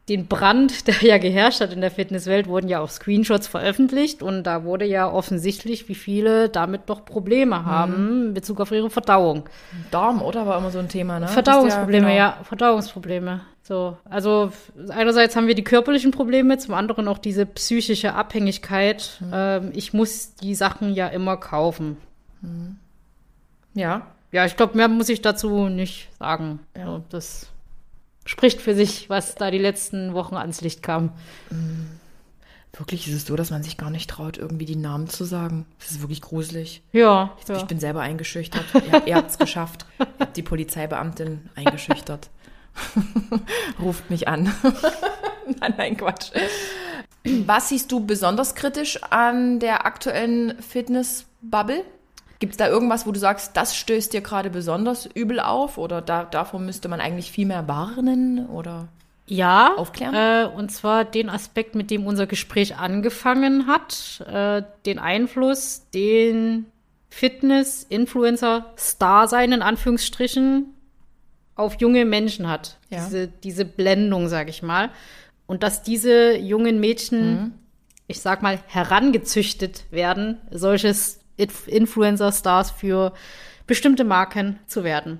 den Brand, der ja geherrscht hat in der Fitnesswelt, wurden ja auch Screenshots veröffentlicht und da wurde ja offensichtlich, wie viele damit doch Probleme mhm. haben mhm. in Bezug auf ihre Verdauung. Darm, oder? War immer so ein Thema, ne? Verdauungsprobleme, ja, genau. ja, Verdauungsprobleme. So, also einerseits haben wir die körperlichen Probleme, zum anderen auch diese psychische Abhängigkeit. Mhm. Ähm, ich muss die Sachen ja immer kaufen. Mhm. Ja. Ja, ich glaube, mehr muss ich dazu nicht sagen. Ja. So, das spricht für sich, was da die letzten Wochen ans Licht kam. Mm. Wirklich ist es so, dass man sich gar nicht traut, irgendwie die Namen zu sagen. Das ist wirklich gruselig. Ja. Ich, ja. ich bin selber eingeschüchtert. ihr, ihr habt es geschafft. Ihr habt die Polizeibeamtin eingeschüchtert. Ruft mich an. nein, nein, Quatsch. Was siehst du besonders kritisch an der aktuellen Fitness-Bubble? Gibt es da irgendwas, wo du sagst, das stößt dir gerade besonders übel auf oder da, davor müsste man eigentlich viel mehr warnen oder ja, aufklären? Äh, und zwar den Aspekt, mit dem unser Gespräch angefangen hat, äh, den Einfluss, den Fitness, Influencer, Star sein in Anführungsstrichen auf junge Menschen hat. Ja. Diese, diese Blendung, sage ich mal. Und dass diese jungen Mädchen, mhm. ich sag mal, herangezüchtet werden, solches Influencer-Stars für bestimmte Marken zu werden.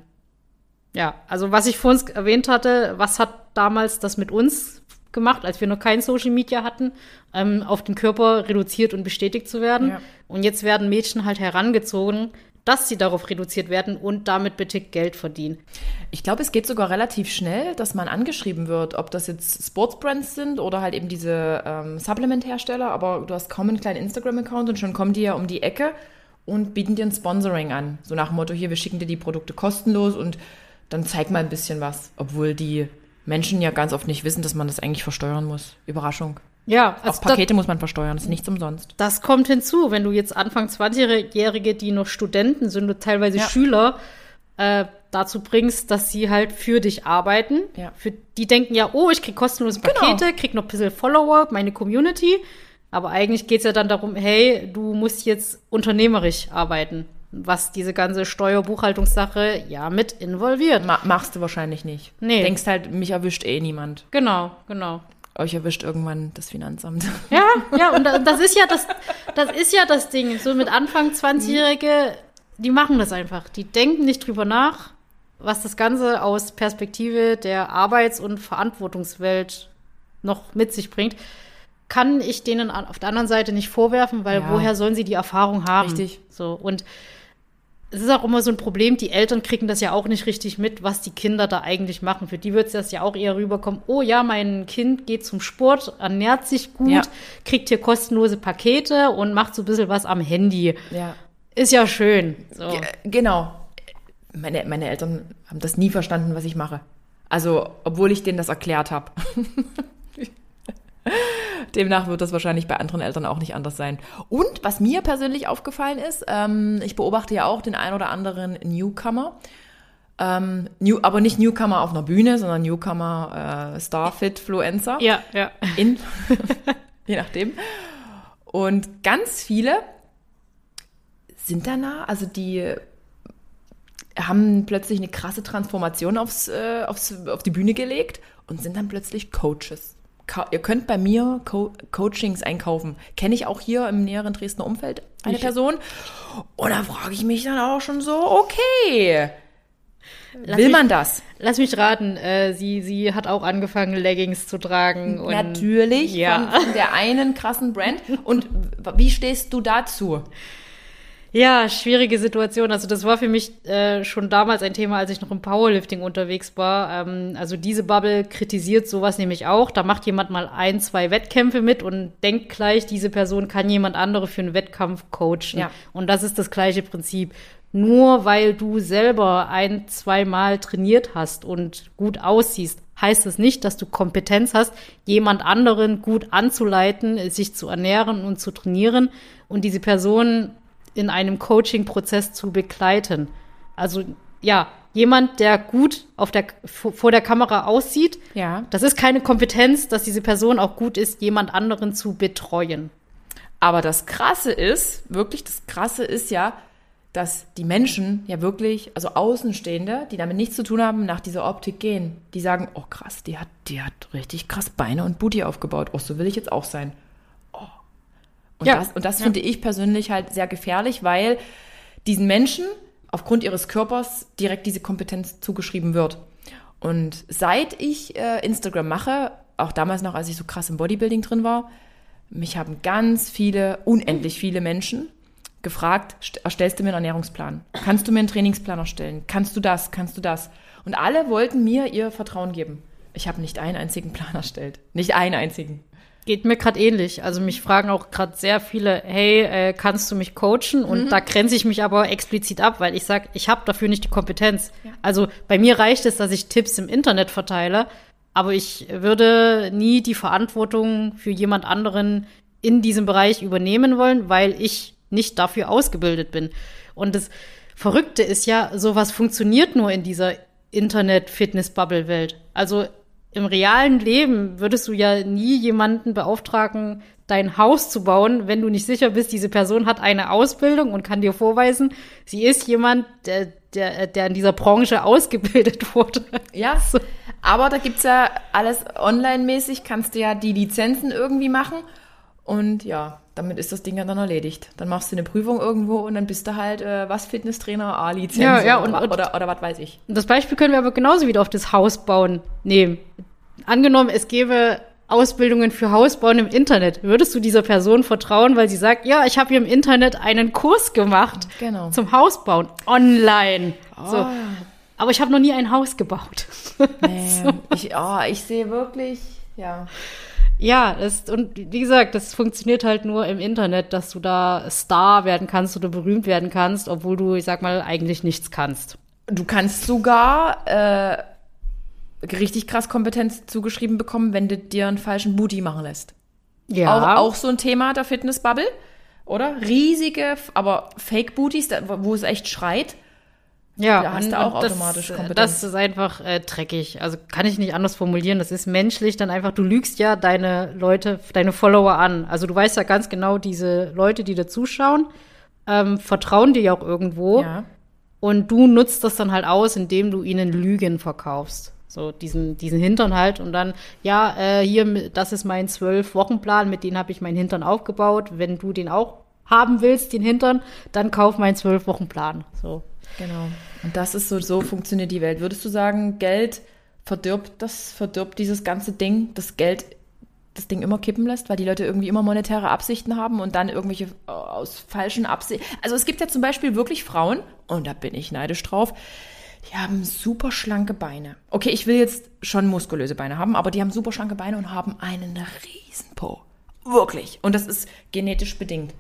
Ja, also was ich vorhin erwähnt hatte, was hat damals das mit uns gemacht, als wir noch kein Social Media hatten, ähm, auf den Körper reduziert und bestätigt zu werden. Ja. Und jetzt werden Mädchen halt herangezogen, dass sie darauf reduziert werden und damit bitte Geld verdienen. Ich glaube, es geht sogar relativ schnell, dass man angeschrieben wird, ob das jetzt Sportsbrands sind oder halt eben diese ähm, Supplement-Hersteller, aber du hast kaum einen kleinen Instagram-Account und schon kommen die ja um die Ecke und bieten dir ein Sponsoring an. So nach dem Motto, hier, wir schicken dir die Produkte kostenlos und dann zeig mal ein bisschen was, obwohl die Menschen ja ganz oft nicht wissen, dass man das eigentlich versteuern muss. Überraschung. Ja, Auch Pakete muss man versteuern, das ist nichts umsonst. Das kommt hinzu, wenn du jetzt Anfang 20-Jährige, die noch Studenten sind und teilweise Ja. Schüler, äh, dazu bringst, dass sie halt für dich arbeiten. Ja. Für, die denken ja, oh, ich krieg kostenlose Genau. Pakete, krieg noch ein bisschen Follower, meine Community. Aber eigentlich geht's ja dann darum, hey, du musst jetzt unternehmerisch arbeiten, was diese ganze Steuerbuchhaltungssache ja mit involviert. Ma machst du wahrscheinlich nicht. Nee. Denkst halt, mich erwischt eh niemand. Genau, genau. Euch erwischt irgendwann das Finanzamt. Ja, ja, und da- das ist ja das, das ist ja das Ding. So mit Anfang 20-Jährige, die machen das einfach. Die denken nicht drüber nach, was das Ganze aus Perspektive der Arbeits- und Verantwortungswelt noch mit sich bringt. Kann ich denen auf der anderen Seite nicht vorwerfen, weil Ja. woher sollen sie die Erfahrung haben? Richtig. So, und es ist auch immer so ein Problem, die Eltern kriegen das ja auch nicht richtig mit, was die Kinder da eigentlich machen. Für die wird das ja auch eher rüberkommen, oh ja, mein Kind geht zum Sport, ernährt sich gut, Ja. kriegt hier kostenlose Pakete und macht so ein bisschen was am Handy. Ja. Ist ja schön. So. Ge- Genau. Meine, meine Eltern haben das nie verstanden, was ich mache. Also, obwohl ich denen das erklärt habe. Demnach wird das wahrscheinlich bei anderen Eltern auch nicht anders sein. Und was mir persönlich aufgefallen ist, ähm, ich beobachte ja auch den ein oder anderen Newcomer. Ähm, New, aber nicht Newcomer auf einer Bühne, sondern Newcomer äh, Starfit-Fluencer. Ja, ja. In, je nachdem. Und ganz viele sind danach, also die haben plötzlich eine krasse Transformation aufs, äh, aufs, auf die Bühne gelegt und sind dann plötzlich Coaches. Ihr könnt bei mir Co Coachings einkaufen. Kenne ich auch hier im näheren Dresdner Umfeld eine Ich- Person. Und da frage ich mich dann auch schon so, okay, Lass will mich- man das? Lass mich raten, äh, sie, sie hat auch angefangen, Leggings zu tragen. Und Natürlich, Ja. von, von der einen krassen Brand. Und wie stehst du dazu? Ja, schwierige Situation. Also das war für mich äh, schon damals ein Thema, als ich noch im Powerlifting unterwegs war. Ähm, also diese Bubble kritisiert sowas nämlich auch. Da macht jemand mal ein, zwei Wettkämpfe mit und denkt gleich, diese Person kann jemand andere für einen Wettkampf coachen. Ja. Und das ist das gleiche Prinzip. Nur weil du selber ein, zweimal trainiert hast und gut aussiehst, heißt es nicht, dass du Kompetenz hast, jemand anderen gut anzuleiten, sich zu ernähren und zu trainieren und diese Person in einem Coaching-Prozess zu begleiten. Also ja, jemand, der gut auf der, vor der Kamera aussieht, Ja. das ist keine Kompetenz, dass diese Person auch gut ist, jemand anderen zu betreuen. Aber das Krasse ist, wirklich das Krasse ist ja, dass die Menschen ja wirklich, also Außenstehende, die damit nichts zu tun haben, nach dieser Optik gehen. Die sagen, oh krass, die hat, die hat richtig krass Beine und Booty aufgebaut. Oh, so will ich jetzt auch sein. Und Ja. das, und das Ja. finde ich persönlich halt sehr gefährlich, weil diesen Menschen aufgrund ihres Körpers direkt diese Kompetenz zugeschrieben wird. Und seit ich äh, Instagram mache, auch damals noch, als ich so krass im Bodybuilding drin war, mich haben ganz viele, unendlich viele Menschen gefragt, "St- erstellst du mir einen Ernährungsplan? Kannst du mir einen Trainingsplan erstellen? Kannst du das? Kannst du das? Und alle wollten mir ihr Vertrauen geben. Ich habe nicht einen einzigen Plan erstellt. Nicht einen einzigen. Geht mir gerade ähnlich. Also mich fragen auch gerade sehr viele, hey, äh, kannst du mich coachen? Und da grenze ich mich aber explizit ab, weil ich sage, ich habe dafür nicht die Kompetenz. Also bei mir reicht es, dass ich Tipps im Internet verteile, aber ich würde nie die Verantwortung für jemand anderen in diesem Bereich übernehmen wollen, weil ich nicht dafür ausgebildet bin. Und das Verrückte ist ja, sowas funktioniert nur in dieser Internet-Fitness-Bubble-Welt. Also im realen Leben würdest du ja nie jemanden beauftragen, dein Haus zu bauen, wenn du nicht sicher bist, diese Person hat eine Ausbildung und kann dir vorweisen, sie ist jemand, der, der, der in dieser Branche ausgebildet wurde. Ja, aber da gibt's ja alles online-mäßig, kannst du ja die Lizenzen irgendwie machen. Und ja, damit ist das Ding ja dann erledigt. Dann machst du eine Prüfung irgendwo und dann bist du halt, äh, was, Fitnesstrainer, A-Lizenz Ja, ja, oder, und- oder, oder was weiß ich. Das Beispiel können wir aber genauso wieder auf das Haus bauen nehmen. Angenommen, es gäbe Ausbildungen für Hausbauen im Internet. Würdest du dieser Person vertrauen, weil sie sagt, ja, ich habe hier im Internet einen Kurs gemacht Genau. zum Hausbauen online. So. Oh. Aber ich habe noch nie ein Haus gebaut. Nee, ich, oh, ich sehe wirklich, ja. Ja, das, und wie gesagt, das funktioniert halt nur im Internet, dass du da Star werden kannst oder berühmt werden kannst, obwohl du, ich sag mal, eigentlich nichts kannst. Du kannst sogar äh, richtig krass Kompetenz zugeschrieben bekommen, wenn du dir einen falschen Booty machen lässt. Ja, Auch, auch so ein Thema der Fitnessbubble, oder? Riesige, aber Fake-Booties, wo es echt schreit. Ja, da hast du auch automatisch das, Kompetenz. Das ist einfach äh, dreckig. Also kann ich nicht anders formulieren. Das ist menschlich dann einfach, du lügst ja deine Leute, deine Follower an. Also du weißt ja ganz genau, diese Leute, die da zuschauen, ähm, vertrauen dir ja auch irgendwo. Ja. Und du nutzt das dann halt aus, indem du ihnen Lügen verkaufst. So diesen, diesen Hintern halt. Und dann, ja, äh, hier, das ist mein Zwölf-Wochen-Plan, mit dem habe ich meinen Hintern aufgebaut. Wenn du den auch haben willst, den Hintern, dann kauf meinen Zwölf-Wochen-Plan. So. Genau. Und das ist so, so funktioniert die Welt. Würdest du sagen, Geld verdirbt das, verdirbt dieses ganze Ding, das Geld das Ding immer kippen lässt, weil die Leute irgendwie immer monetäre Absichten haben und dann irgendwelche äh, aus falschen Absichten. Also es gibt ja zum Beispiel wirklich Frauen, und da bin ich neidisch drauf, die haben super schlanke Beine. Okay, ich will jetzt schon muskulöse Beine haben, aber die haben super schlanke Beine und haben einen riesen Po. Wirklich. Und das ist genetisch bedingt.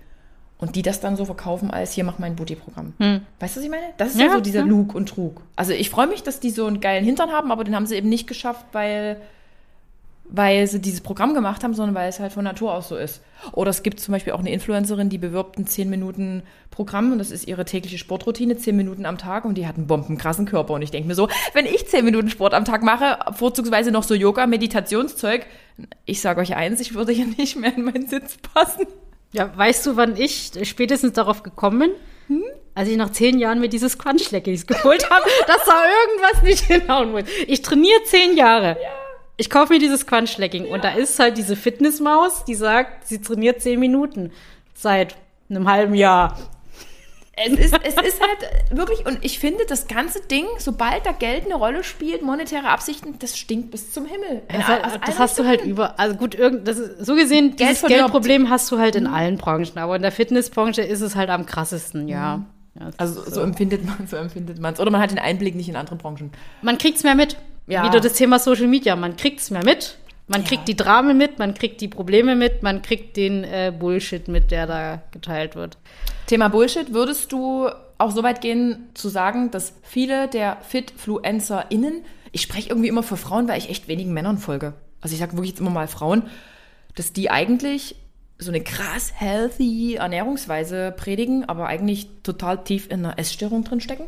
Und die das dann so verkaufen als, hier, mach mein Booty-Programm. Weißt du, was ich meine? Das ist ja, Ja, so dieser ja. Lug und Trug. Also ich freue mich, dass die so einen geilen Hintern haben, aber den haben sie eben nicht geschafft, weil, weil sie dieses Programm gemacht haben, sondern weil es halt von Natur aus so ist. Oder es gibt zum Beispiel auch eine Influencerin, die bewirbt ein 10 Minuten Programm und das ist ihre tägliche Sportroutine, 10 Minuten am Tag und die hat einen bombenkrassen Körper. Und ich denke mir so, wenn ich 10 Minuten Sport am Tag mache, vorzugsweise noch so Yoga, Meditationszeug, ich sage euch eins, ich würde hier nicht mehr in meinen Sitz passen. Ja, weißt du, wann ich spätestens darauf gekommen bin? Als ich nach zehn Jahren mir dieses Crunch-Leggings geholt habe, dass da irgendwas nicht hinhauen muss. Ich trainiere zehn Jahre. Ich kaufe mir dieses Crunch-Legging und da ist halt diese Fitnessmaus, die sagt, sie trainiert zehn Minuten seit einem halben Jahr. Es ist, es ist halt wirklich, und ich finde, das ganze Ding, sobald da Geld eine Rolle spielt, monetäre Absichten, das stinkt bis zum Himmel. In aus das hast du halt über, also gut, irgend, das ist, so gesehen, dieses verdirbt. Geldproblem hast du halt in allen Branchen, aber in der Fitnessbranche ist es halt am krassesten, ja. ja es Also ist so empfindet man, so empfindet man es. Oder man hat den Einblick nicht in andere Branchen. Man kriegt's mehr mit. Ja. Wieder das Thema Social Media. Man kriegt's mehr mit. Man kriegt die Dramen mit, man kriegt die Probleme mit, man kriegt den äh, Bullshit mit, der da geteilt wird. Thema Bullshit, würdest du auch so weit gehen zu sagen, dass viele der FitFluencerInnen, ich spreche irgendwie immer für Frauen, weil ich echt wenigen Männern folge. Also ich sage wirklich jetzt immer mal Frauen, dass die eigentlich so eine krass healthy Ernährungsweise predigen, aber eigentlich total tief in einer Essstörung drin stecken?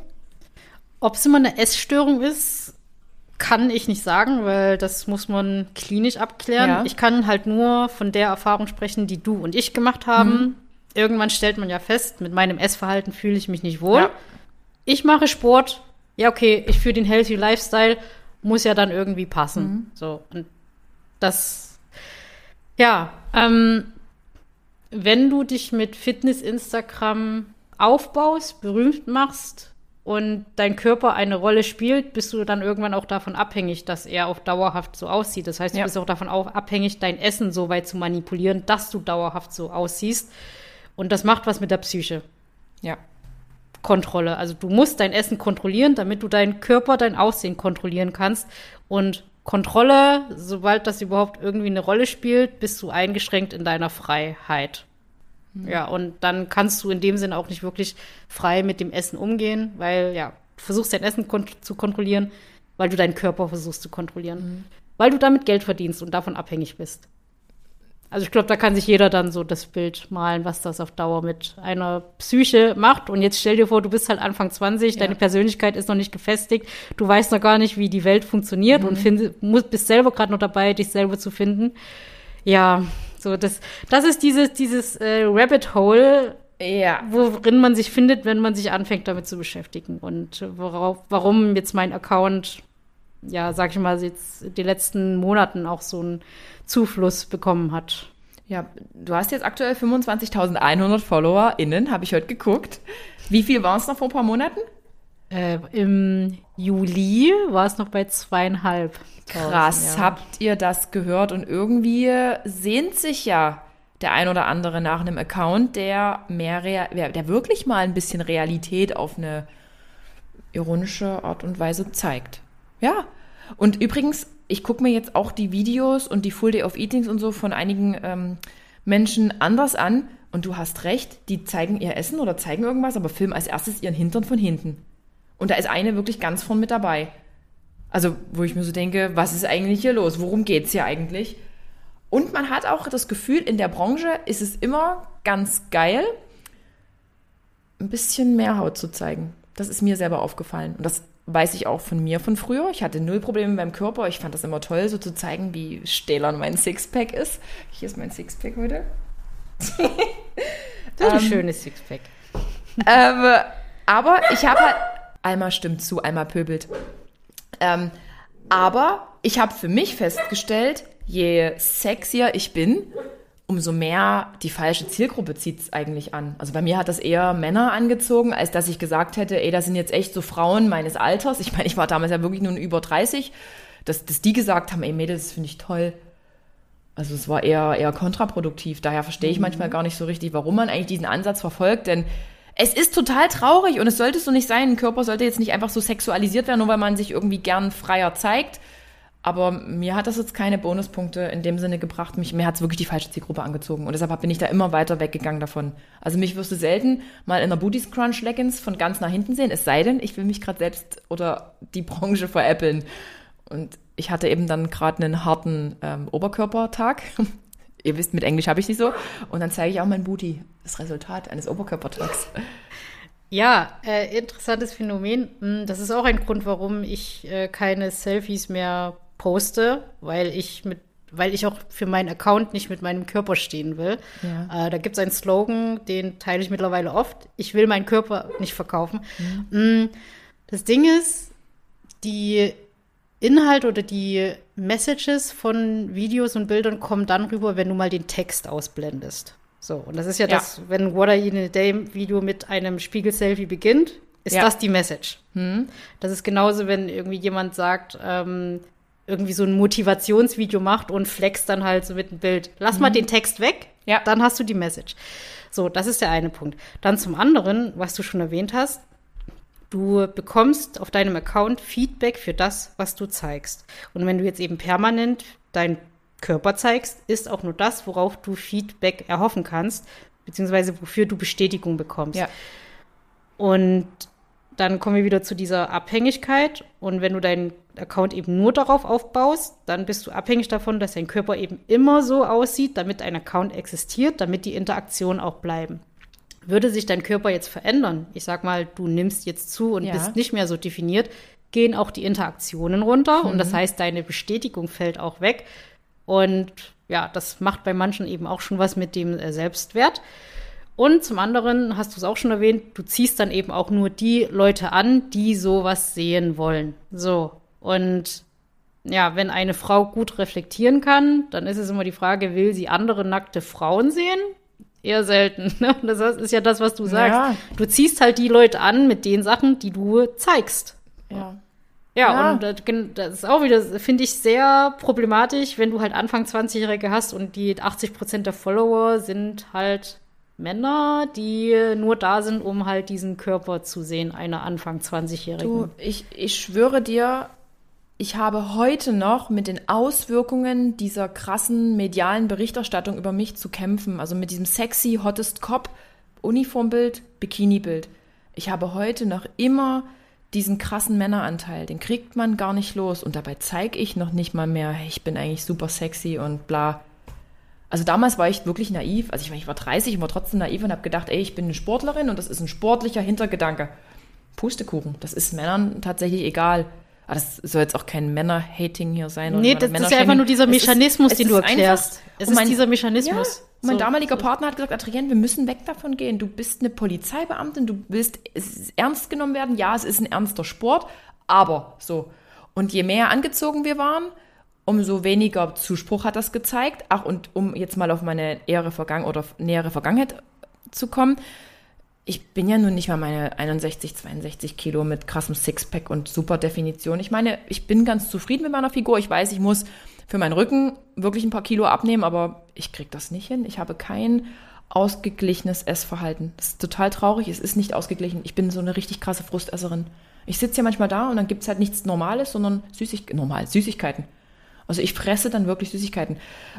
Ob es immer eine Essstörung ist, kann ich nicht sagen, weil das muss man klinisch abklären. Ja. Ich kann halt nur von der Erfahrung sprechen, die du und ich gemacht haben. Mhm. Irgendwann stellt man ja fest, mit meinem Essverhalten fühle ich mich nicht wohl. Ja. Ich mache Sport. Ja, okay, ich führe den Healthy Lifestyle, muss ja dann irgendwie passen. Mhm. So, und das, ja, ähm, wenn du dich mit Fitness-Instagram aufbaust, berühmt machst und dein Körper eine Rolle spielt, bist du dann irgendwann auch davon abhängig, dass er auch dauerhaft so aussieht. Das heißt, du Ja. bist auch davon auch abhängig, dein Essen so weit zu manipulieren, dass du dauerhaft so aussiehst. Und das macht was mit der Psyche. Ja. Kontrolle. Also du musst dein Essen kontrollieren, damit du deinen Körper, dein Aussehen kontrollieren kannst. Und Kontrolle, sobald das überhaupt irgendwie eine Rolle spielt, bist du eingeschränkt in deiner Freiheit. Ja, und dann kannst du in dem Sinn auch nicht wirklich frei mit dem Essen umgehen, weil ja, du versuchst dein Essen kon zu kontrollieren, weil du deinen Körper versuchst zu kontrollieren. Weil du damit Geld verdienst und davon abhängig bist. Also ich glaube, da kann sich jeder dann so das Bild malen, was das auf Dauer mit einer Psyche macht. Und jetzt stell dir vor, du bist halt Anfang 20, deine Persönlichkeit ist noch nicht gefestigt, du weißt noch gar nicht, wie die Welt funktioniert und find, musst, bist selber gerade noch dabei, dich selber zu finden. Ja, so das, das ist dieses, dieses äh, Rabbit Hole, Ja. worin man sich findet, wenn man sich anfängt, damit zu beschäftigen. Und worauf, warum jetzt mein Account, ja, sag ich mal, jetzt den letzten Monaten auch so einen Zufluss bekommen hat. Ja, du hast jetzt aktuell 25.100 FollowerInnen, habe ich heute geguckt. Wie viel waren es noch vor ein paar Monaten? Äh, Im Juli war es noch bei zweieinhalb. Krass, ja. habt ihr das gehört? Und irgendwie sehnt sich ja der ein oder andere nach einem Account, der mehr, der wirklich mal ein bisschen Realität auf eine ironische Art und Weise zeigt. Ja. Und übrigens, ich gucke mir jetzt auch die Videos und die Full Day of Eatings und so von einigen ähm, Menschen anders an. Und du hast recht, die zeigen ihr Essen oder zeigen irgendwas, aber filmen als erstes ihren Hintern von hinten. Und da ist eine wirklich ganz vorn mit dabei. Also, wo ich mir so denke, was ist eigentlich hier los? Worum geht's hier eigentlich? Und man hat auch das Gefühl, in der Branche ist es immer ganz geil, ein bisschen mehr Haut zu zeigen. Das ist mir selber aufgefallen. Und das weiß ich auch von mir von früher. Ich hatte null Probleme meinem Körper. Ich fand das immer toll, so zu zeigen, wie stählern mein Sixpack ist. Hier ist mein Sixpack heute. das ist ein ähm, schönes Sixpack. Ähm, aber ich habe halt. Alma stimmt zu, Alma pöbelt. Ähm, aber ich habe für mich festgestellt, je sexier ich bin, umso mehr die falsche Zielgruppe zieht es eigentlich an. Also bei mir hat das eher Männer angezogen, als dass ich gesagt hätte, ey, das sind jetzt echt so Frauen meines Alters. Ich meine, ich war damals ja wirklich nur über 30, dass, dass die gesagt haben, ey Mädels, das finde ich toll. Also es war eher, eher kontraproduktiv. Daher verstehe ich mhm. manchmal gar nicht so richtig, warum man eigentlich diesen Ansatz verfolgt, denn es ist total traurig und es sollte so nicht sein. Ein Körper sollte jetzt nicht einfach so sexualisiert werden, nur weil man sich irgendwie gern freier zeigt. Aber mir hat das jetzt keine Bonuspunkte in dem Sinne gebracht. Mich, mir hat es wirklich die falsche Zielgruppe angezogen. Und deshalb bin ich da immer weiter weggegangen davon. Also mich wirst du selten mal in der Booties Crunch Leggings von ganz nach hinten sehen. Es sei denn, ich will mich gerade selbst oder die Branche veräppeln. Und ich hatte eben dann gerade einen harten ähm, Oberkörpertag. Ihr wisst, mit Englisch habe ich nicht so. Und dann zeige ich auch mein Booty, das Resultat eines Oberkörpertags. Ja, äh, interessantes Phänomen. Hm, das ist auch ein Grund, warum ich äh, keine Selfies mehr poste, weil ich mit weil ich auch für meinen Account nicht mit meinem Körper stehen will. Ja. Äh, da gibt es einen Slogan, den teile ich mittlerweile oft. Ich will meinen Körper nicht verkaufen. Mhm. Das Ding ist, die Inhalte oder die Messages von Videos und Bildern kommen dann rüber, wenn du mal den Text ausblendest. So, und das ist ja, ja. das, wenn What Are You in a Day Video mit einem Spiegel-Selfie beginnt, ist ja. das die Message. Hm. Das ist genauso, wenn irgendwie jemand sagt, ähm, irgendwie so ein Motivationsvideo macht und flext dann halt so mit dem Bild. Lass mhm. mal den Text weg, ja. dann hast du die Message. So, das ist der eine Punkt. Dann zum anderen, was du schon erwähnt hast, du bekommst auf deinem Account Feedback für das, was du zeigst. Und wenn du jetzt eben permanent deinen Körper zeigst, ist auch nur das, worauf du Feedback erhoffen kannst, beziehungsweise wofür du Bestätigung bekommst. Ja. Und dann kommen wir wieder zu dieser Abhängigkeit. Und wenn du deinen Account eben nur darauf aufbaust, dann bist du abhängig davon, dass dein Körper eben immer so aussieht, damit ein Account existiert, damit die Interaktionen auch bleiben. Würde sich dein Körper jetzt verändern, ich sag mal, du nimmst jetzt zu und ja. bist nicht mehr so definiert, gehen auch die Interaktionen runter mhm. und das mhm. heißt, deine Bestätigung fällt auch weg. Und ja, das macht bei manchen eben auch schon was mit dem äh, Selbstwert. Und zum anderen hast du es auch schon erwähnt, du ziehst dann eben auch nur die Leute an, die sowas sehen wollen. So. Und ja, wenn eine Frau gut reflektieren kann, dann ist es immer die Frage, will sie andere nackte Frauen sehen? Eher selten. Ne? Das ist ja das, was du sagst. Ja. Du ziehst halt die Leute an mit den Sachen, die du zeigst. Ja. Ja, ja. und das ist auch wieder, finde ich, sehr problematisch, wenn du halt Anfang 20-Jährige hast und die 80 Prozent der Follower sind halt Männer, die nur da sind, um halt diesen Körper zu sehen, einer Anfang 20-Jährigen. Du, ich, ich schwöre dir, ich habe heute noch mit den Auswirkungen dieser krassen medialen Berichterstattung über mich zu kämpfen. Also mit diesem sexy, hottest Cop, Uniformbild, Bikinibild. Ich habe heute noch immer diesen krassen Männeranteil. Den kriegt man gar nicht los. Und dabei zeige ich noch nicht mal mehr, ich bin eigentlich super sexy und bla. Also damals war ich wirklich naiv. Also ich, ich war 30 und war trotzdem naiv und habe gedacht, ey, ich bin eine Sportlerin und das ist ein sportlicher Hintergedanke. Pustekuchen, das ist Männern tatsächlich egal. Aber das soll jetzt auch kein Männer-Hating hier sein. Nee, das, ist ja einfach nur dieser Mechanismus, ist, den du erklärst. Es ist mein, dieser Mechanismus. Ja, mein so, damaliger so. Partner hat gesagt, Adrienne, wir müssen weg davon gehen. Du bist eine Polizeibeamtin, du willst ernst genommen werden. Ja, es ist ein ernster Sport, aber so. Und je mehr angezogen wir waren, umso weniger Zuspruch hat das gezeigt. Ach, und um jetzt mal auf meine ehre Vergangen oder nähere Vergangenheit zu kommen, ich bin ja nun nicht mal meine 61, 62 Kilo mit krassem Sixpack und super Definition. Ich meine, ich bin ganz zufrieden mit meiner Figur. Ich weiß, ich muss für meinen Rücken wirklich ein paar Kilo abnehmen, aber ich krieg das nicht hin. Ich habe kein ausgeglichenes Essverhalten. Das ist total traurig. Es ist nicht ausgeglichen. Ich bin so eine richtig krasse Frustesserin. Ich sitze ja manchmal da und dann gibt's halt nichts Normales, sondern Süßig normal, Süßigkeiten. Also ich fresse dann wirklich Süßigkeiten.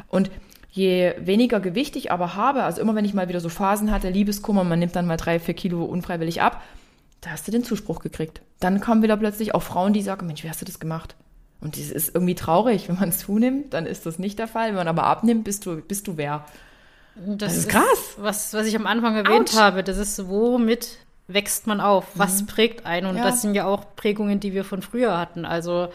Und je weniger Gewicht ich aber habe, also immer wenn ich mal wieder so Phasen hatte, Liebeskummer, man nimmt dann mal drei, vier Kilo unfreiwillig ab, da hast du den Zuspruch gekriegt. Dann kommen wieder plötzlich auch Frauen, die sagen, Mensch, wie hast du das gemacht? Und das ist irgendwie traurig. Wenn man zunimmt, dann ist das nicht der Fall. Wenn man aber abnimmt, bist du, bist du wer. Das, das ist krass. was, was ich am Anfang erwähnt Ouch. habe, das ist, womit wächst man auf? Was mhm. prägt einen? Und ja. das sind ja auch Prägungen, die wir von früher hatten. Also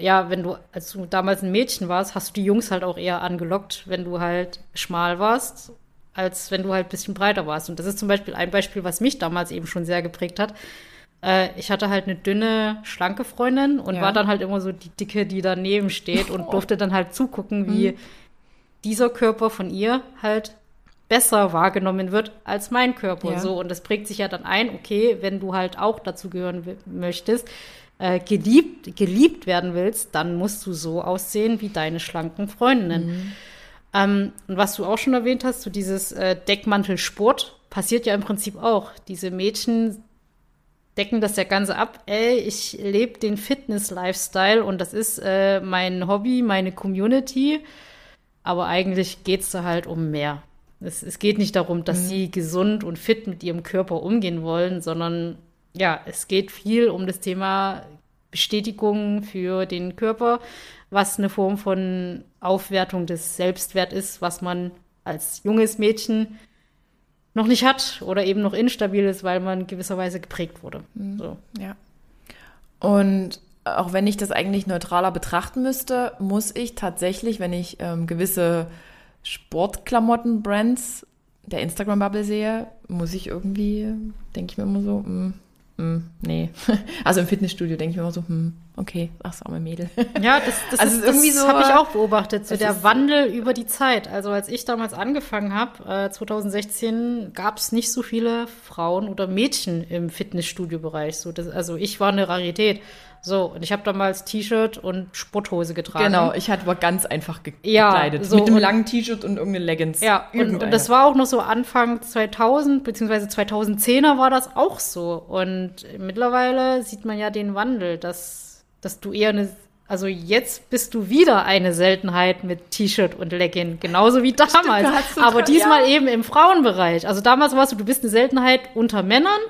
ja, wenn du, als du damals ein Mädchen warst, hast du die Jungs halt auch eher angelockt, wenn du halt schmal warst, als wenn du halt ein bisschen breiter warst. Und das ist zum Beispiel ein Beispiel, was mich damals eben schon sehr geprägt hat. Äh, ich hatte halt eine dünne, schlanke Freundin und ja. war dann halt immer so die Dicke, die daneben steht und durfte dann halt zugucken, wie mhm. dieser Körper von ihr halt besser wahrgenommen wird als mein Körper. Ja. So, und das prägt sich ja dann ein, okay, wenn du halt auch dazu gehören möchtest, äh, geliebt, geliebt werden willst, dann musst du so aussehen wie deine schlanken Freundinnen. Mhm. Ähm, und was du auch schon erwähnt hast, so dieses äh, Deckmantelsport, passiert ja im Prinzip auch. Diese Mädchen decken das ja Ganze ab. Ey, ich lebe den Fitness-Lifestyle und das ist äh, mein Hobby, meine Community. Aber eigentlich geht es da halt um mehr. Es, es geht nicht darum, dass mhm. sie gesund und fit mit ihrem Körper umgehen wollen, sondern ja, es geht viel um das Thema Bestätigung für den Körper, was eine Form von Aufwertung des Selbstwert ist, was man als junges Mädchen noch nicht hat oder eben noch instabil ist, weil man gewisserweise geprägt wurde. Mhm. So. Ja. Und auch wenn ich das eigentlich neutraler betrachten müsste, muss ich tatsächlich, wenn ich ähm, gewisse Sportklamotten-Brands der Instagram-Bubble sehe, muss ich irgendwie, denke ich mir immer so, mh, mm, hm, nee. Also im Fitnessstudio denke ich mir immer so, hm, okay, ach so, arme Mädel. Ja, das, das, also ist, irgendwie so. habe ich auch beobachtet, so der Wandel über die Zeit. Also als ich damals angefangen habe, äh, 2016, gab es nicht so viele Frauen oder Mädchen im Fitnessstudio-Bereich. So, also ich war eine Rarität. So, und ich habe damals T-Shirt und Sporthose getragen. Genau, ich hatte aber ganz einfach ge ja, gekleidet. So, mit einem langen T-Shirt und irgendeine Leggings. Ja, und, und, das war auch noch so Anfang 2000, beziehungsweise 2010er war das auch so. Und mittlerweile sieht man ja den Wandel, dass, dass du eher eine also jetzt bist du wieder eine Seltenheit mit T-Shirt und Legging, genauso wie damals. Stimmt, aber diesmal ja. eben im Frauenbereich. Also damals warst du, du bist eine Seltenheit unter Männern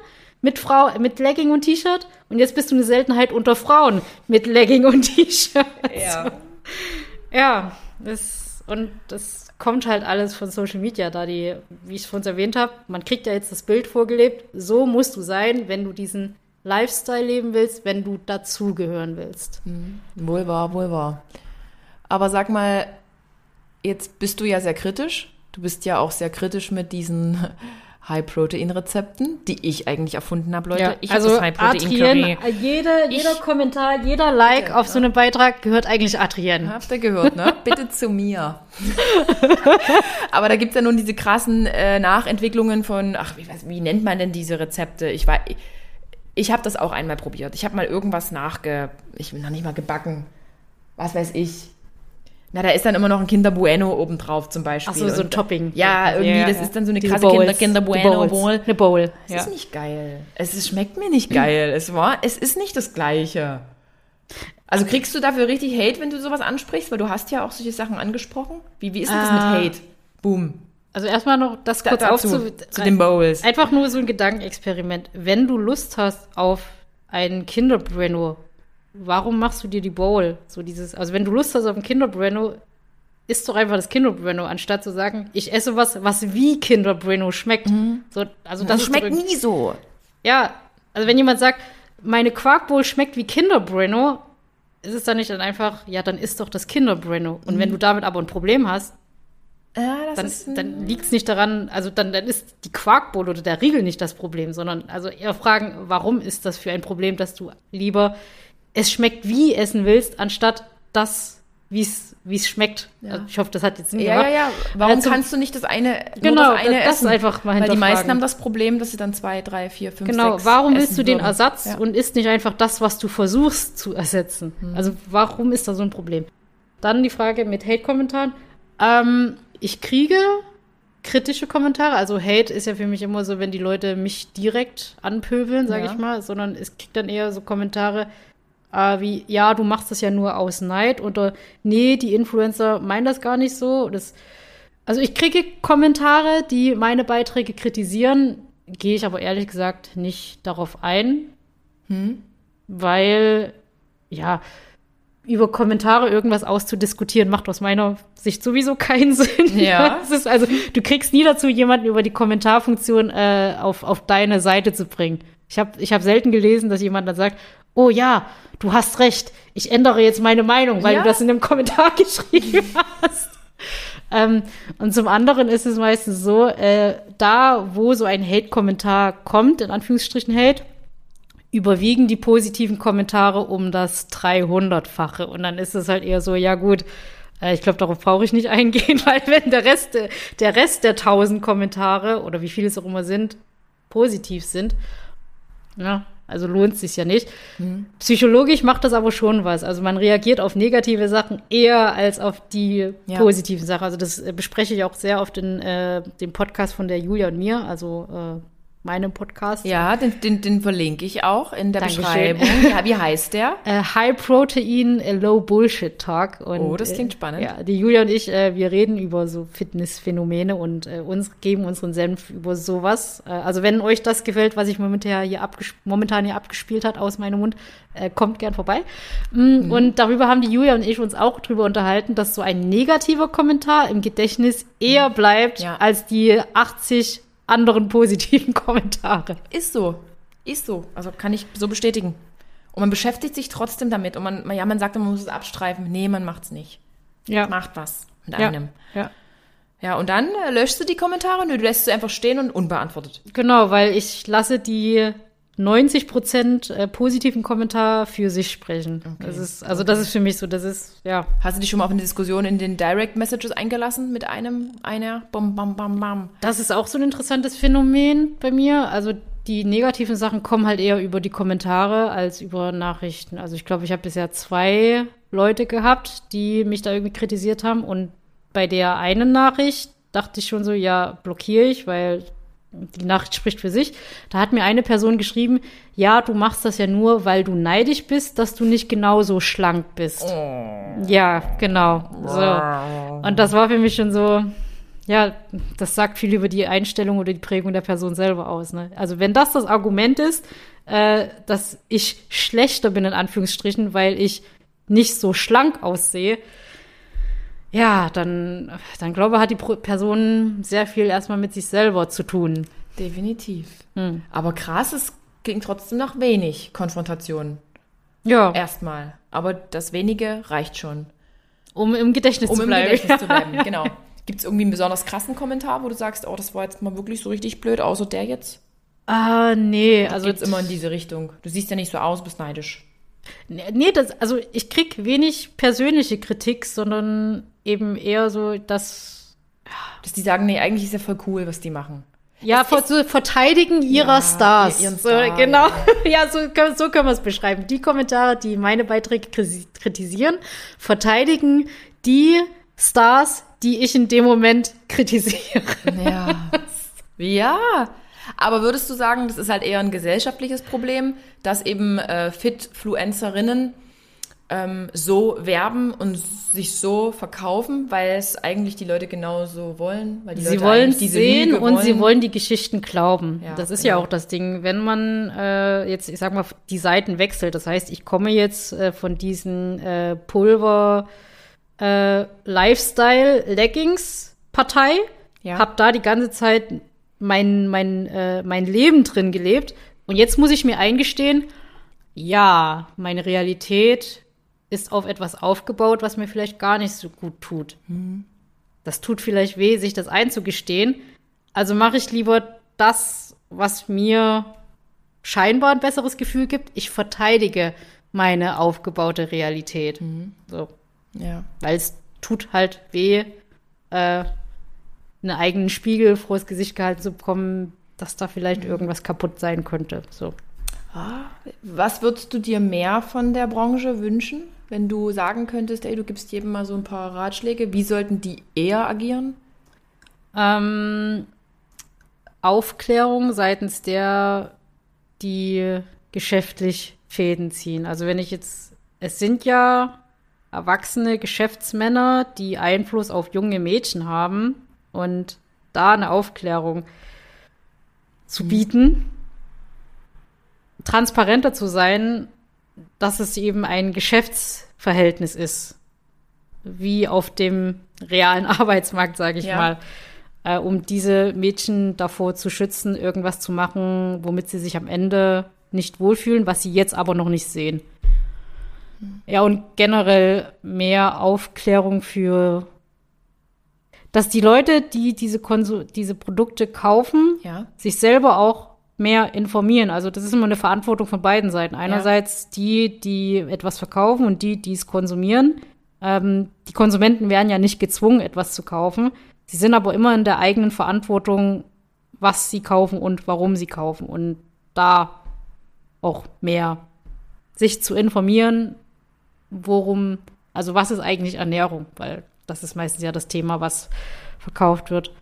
mit Frau mit Legging und T-Shirt und jetzt bist du eine Seltenheit unter Frauen mit Legging und T-Shirt. Ja. Ja, das und das kommt halt alles von Social Media, da die, wie ich es vorhin erwähnt habe, man kriegt ja jetzt das Bild vorgelebt, so musst du sein, wenn du diesen Lifestyle leben willst, wenn du dazugehören willst. Mhm. Wohl wahr, wohl wahr. Aber sag mal, jetzt bist du ja sehr kritisch. Du bist ja auch sehr kritisch mit diesen High-Protein-Rezepten, die ich eigentlich erfunden habe, Leute. Ja, ich also das High-Protein-Curry. Jede, jeder Kommentar, jeder Like bitte, auf so einen Beitrag gehört eigentlich Adrienne. Habt ihr gehört, ne? bitte zu mir. Aber da gibt's ja nun diese krassen äh, Nachentwicklungen von, ach, wie, was, wie nennt man denn diese Rezepte? Ich war, ich, ich habe das auch einmal probiert. Ich habe mal irgendwas nachge, ich bin noch nicht mal gebacken. Was weiß ich na, da ist dann immer noch ein Kinder Bueno obendrauf zum Beispiel. Ach so, so ein Topping. Ja, irgendwie, ja, das ja. ist dann so eine Diese krasse Kinder, Kinder Bueno Bowl. Eine Bowl. Es ja. ist nicht geil. Es ist, schmeckt mir nicht geil. es war, es ist nicht das Gleiche. Also kriegst du dafür richtig Hate, wenn du sowas ansprichst? Weil du hast ja auch solche Sachen angesprochen. Wie, wie ist denn das mit ah. Hate? Boom. Also erstmal noch das kurz da, aufzu... Zu den Bowls. Einfach nur so ein Gedankenexperiment. Wenn du Lust hast auf ein Kinder Bueno warum machst du dir die Bowl? So dieses, also wenn du Lust hast auf ein Kinder Bueno, isst doch einfach das Kinder Bueno, anstatt zu sagen, ich esse was, was wie Kinder Bueno schmeckt. Mhm. So, also das, das schmeckt nie so. Ja, also wenn jemand sagt, meine Quarkbowl schmeckt wie Kinder Bueno, ist es dann nicht dann einfach, ja, dann isst doch das Kinder Bueno. Und mhm. wenn du damit aber ein Problem hast, ja, dann, dann liegt es nicht daran, also dann, dann ist die Quarkbowl oder der Riegel nicht das Problem, sondern also eher fragen, warum ist das für ein Problem, dass du lieber es schmeckt wie essen willst, anstatt das wie es wie es schmeckt. Ja. Also ich hoffe, das hat jetzt Sinn Ja, gemacht. ja, ja. Warum Also- kannst du nicht das eine, Genau, das eine das- essen? einfach mal Weil die meisten haben das Problem, dass sie dann zwei, drei, vier, fünf, Genau, sechs warum willst du den würden. Ersatz Ja. und isst nicht einfach das, was du versuchst zu ersetzen? Also warum ist da so ein Problem? Dann die Frage mit Hate-Kommentaren. Ähm, ich kriege kritische Kommentare, also Hate ist ja für mich immer so, wenn die Leute mich direkt anpöbeln, sage Ja. ich mal, sondern es kriegt dann eher so Kommentare äh, wie, ja, du machst das ja nur aus Neid oder nee, die Influencer meinen das gar nicht so. Das, also ich kriege Kommentare, die meine Beiträge kritisieren, gehe ich aber ehrlich gesagt nicht darauf ein, weil, ja, über Kommentare irgendwas auszudiskutieren, macht aus meiner Sicht sowieso keinen Sinn. Ja. Es ist also, du kriegst nie dazu, jemanden über die Kommentarfunktion äh, auf, auf deine Seite zu bringen. Ich habe ich hab selten gelesen, dass jemand dann sagt, oh ja, du hast recht, ich ändere jetzt meine Meinung, weil Ja. du das in einem Kommentar geschrieben hast. Ähm, und zum anderen ist es meistens so, äh, da, wo so ein Hate-Kommentar kommt, in Anführungsstrichen Hate, überwiegen die positiven Kommentare um das 300-fache. Und dann ist es halt eher so, ja gut, äh, ich glaube, darauf brauche ich nicht eingehen, weil wenn der Rest, der Rest der 1000 Kommentare oder wie viele es auch immer sind, positiv sind, ja, also lohnt es sich ja nicht. Psychologisch macht das aber schon was. Also man reagiert auf negative Sachen eher als auf die Ja. positiven Sachen. Also das äh, bespreche ich auch sehr oft in äh, dem Podcast von der Julia und mir, also äh, meinem Podcast. Ja, den, den, den verlinke ich auch in der Dankeschön. Beschreibung. Ja, wie heißt der? Äh, High Protein, äh, Low Bullshit Talk. Und, Oh, das klingt äh, spannend. Ja, die Julia und ich, äh, wir reden über so Fitnessphänomene und äh, uns geben unseren Senf über sowas. Äh, also wenn euch das gefällt, was ich momentan hier, momentan hier abgespielt hat aus meinem Mund, äh, kommt gern vorbei. Mm, Mhm. Und darüber haben die Julia und ich uns auch drüber unterhalten, dass so ein negativer Kommentar im Gedächtnis eher bleibt Ja. als die 80 anderen positiven Kommentare. Ist so. Ist so. Also kann ich so bestätigen. Und man beschäftigt sich trotzdem damit. Und man, ja, man sagt, man muss es abstreifen. Nee, man macht's nicht. Ja. Macht was mit ja. einem. ja. Ja, und dann äh, löschst du die Kommentare? Nö, du lässt sie einfach stehen und unbeantwortet. Genau, weil ich lasse die 90 Prozent äh, positiven Kommentar für sich sprechen. Das ist, also das ist für mich so, das ist, ja. Hast du dich schon mal auf eine Diskussion in den Direct Messages eingelassen mit einem, einer? Bam, bam, bam, bam. Das ist auch so ein interessantes Phänomen bei mir. Also die negativen Sachen kommen halt eher über die Kommentare als über Nachrichten. Also ich glaube, ich habe bisher zwei Leute gehabt, die mich da irgendwie kritisiert haben. Und bei der einen Nachricht dachte ich schon so, ja, blockiere ich, weil die Nachricht spricht für sich. Da hat mir eine Person geschrieben, ja, du machst das ja nur, weil du neidisch bist, dass du nicht genauso schlank bist. Ja, genau. So. Und das war für mich schon so, ja, das sagt viel über die Einstellung oder die Prägung der Person selber aus. Ne? Also wenn das das Argument ist, äh, dass ich schlechter bin, in Anführungsstrichen, weil ich nicht so schlank aussehe, ja, dann, dann glaube ich, hat die Person sehr viel erstmal mit sich selber zu tun. Definitiv. Hm. Aber krass, es ging trotzdem nach wenig Konfrontation. Ja, Erstmal. Aber das wenige reicht schon. um im Gedächtnis Um zu im bleiben. Gedächtnis zu bleiben, genau. Gibt es irgendwie einen besonders krassen Kommentar, wo du sagst, oh, das war jetzt mal wirklich so richtig blöd, außer der jetzt? Ah, nee, also Also jetzt immer in diese Richtung. Du siehst ja nicht so aus, bist neidisch. Nee, das, also ich krieg wenig persönliche Kritik, sondern eben eher so, dass Dass die sagen, nee, eigentlich ist ja voll cool, was die machen. ja, vor, so Verteidigen ihrer Ja, Stars. ihren so, Star, genau. Ja, so, können- so können wir es beschreiben. Die Kommentare, die meine Beiträge kritisieren, verteidigen die Stars, die ich in dem Moment kritisiere. Ja. ja. Aber würdest du sagen, das ist halt eher ein gesellschaftliches Problem, dass eben äh, Fit-Fluencerinnen ähm, so werben und sich so verkaufen, weil es eigentlich die Leute genauso wollen? Weil die Sie Leute wollen diese sehen Lüge und sie wollen die Geschichten glauben. Ja, das ist genau. ja auch das Ding. Wenn man äh, jetzt, ich sag mal, die Seiten wechselt, das heißt, ich komme jetzt äh, von diesen äh, Pulver äh, Lifestyle Leggings Partei, Ja. hab da die ganze Zeit mein mein äh, mein Leben drin gelebt und jetzt muss ich mir eingestehen, ja, meine Realität ist auf etwas aufgebaut, was mir vielleicht gar nicht so gut tut. Das tut vielleicht weh, sich das einzugestehen. Also mache ich lieber das, was mir scheinbar ein besseres Gefühl gibt. Ich verteidige meine aufgebaute Realität. So. Ja. Weil es tut halt weh, äh, einen eigenen Spiegel das Gesicht gehalten zu bekommen, dass da vielleicht Mhm. irgendwas kaputt sein könnte. So. Was würdest du dir mehr von der Branche wünschen, wenn du sagen könntest, ey, du gibst jedem mal so ein paar Ratschläge? Wie sollten die eher agieren? Ähm, Aufklärung seitens der, die geschäftlich Fäden ziehen. Also wenn ich jetzt, es sind ja erwachsene Geschäftsmänner, die Einfluss auf junge Mädchen haben und da eine Aufklärung zu bieten, transparenter zu sein, dass es eben ein Geschäftsverhältnis ist, wie auf dem realen Arbeitsmarkt, sage ich Ja. mal, äh, um diese Mädchen davor zu schützen, irgendwas zu machen, womit sie sich am Ende nicht wohlfühlen, was sie jetzt aber noch nicht sehen. Ja, und generell mehr Aufklärung für, dass die Leute, die diese, Konsu diese Produkte kaufen, Ja. sich selber auch mehr informieren. Also das ist immer eine Verantwortung von beiden Seiten. Einerseits die, die etwas verkaufen und die, die es konsumieren. Ähm, die Konsumenten werden ja nicht gezwungen, etwas zu kaufen. Sie sind aber immer in der eigenen Verantwortung, was sie kaufen und warum sie kaufen. Und da auch mehr sich zu informieren, worum, also was ist eigentlich Ernährung? Weil das ist meistens ja das Thema, was verkauft wird.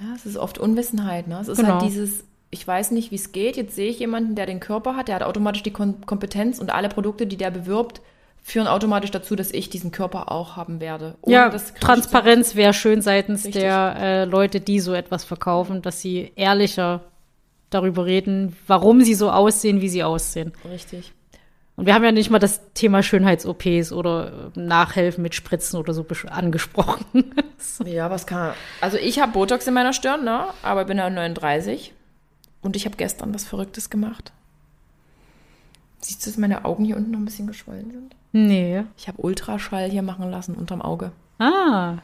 Ja, es ist oft Unwissenheit, ne? Es ist Genau. halt dieses, ich weiß nicht, wie es geht. Jetzt sehe ich jemanden, der den Körper hat, der hat automatisch die Kom Kompetenz und alle Produkte, die der bewirbt, führen automatisch dazu, dass ich diesen Körper auch haben werde. ohne Ja, Transparenz wäre schön seitens Richtig. der äh, Leute, die so etwas verkaufen, dass sie ehrlicher darüber reden, warum sie so aussehen, wie sie aussehen. Richtig. Und wir haben ja nicht mal das Thema Schönheits-OPs oder äh, Nachhelfen mit Spritzen oder so angesprochen. Ja, was kann. Also ich habe Botox in meiner Stirn, ne? Aber bin ja 39 und ich habe gestern was Verrücktes gemacht. Siehst du, dass meine Augen hier unten noch ein bisschen geschwollen sind? nee. Ich habe Ultraschall hier machen lassen unterm Auge. Ah.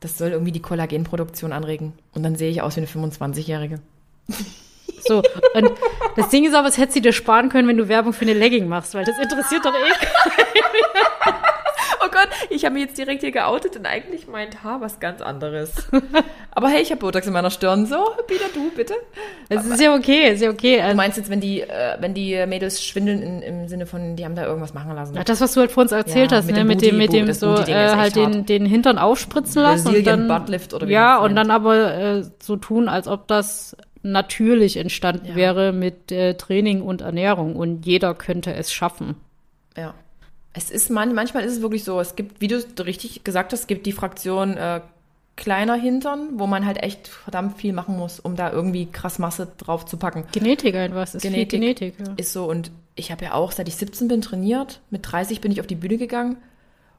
Das soll irgendwie die Kollagenproduktion anregen. Und dann sehe ich aus wie eine 25-Jährige. So. Und das Ding ist aber, es hättest du dir sparen können, wenn du Werbung für eine Legging machst, weil das interessiert doch eh. Oh Gott, ich habe mich jetzt direkt hier geoutet und eigentlich meint Haar was ganz anderes. Aber hey, ich habe Botox in meiner Stirn. So, wieder du, bitte. Es ist ja okay, ist ja okay. Du Also, meinst jetzt, wenn die, äh, wenn die Mädels schwindeln in, im Sinne von, die haben da irgendwas machen lassen? Ja, das, was du halt vor uns erzählt Ja, hast, mit ne, dem mit dem, mit dem das so äh, halt den, den Hintern aufspritzen lassen und Brazilian dann Buttlift oder wie ja das und dann aber äh, so tun, als ob das natürlich entstanden Ja. wäre mit äh, Training und Ernährung und jeder könnte es schaffen. Ja. Es ist man, manchmal ist es wirklich so, es gibt, wie du richtig gesagt hast, es gibt die Fraktion äh, kleiner Hintern, wo man halt echt verdammt viel machen muss, um da irgendwie krass Masse drauf zu packen. Genetik einfach, ist Genetik. viel Genetik. Ja. Ist so und ich habe ja auch, seit ich 17 bin, trainiert. Mit 30 bin ich auf die Bühne gegangen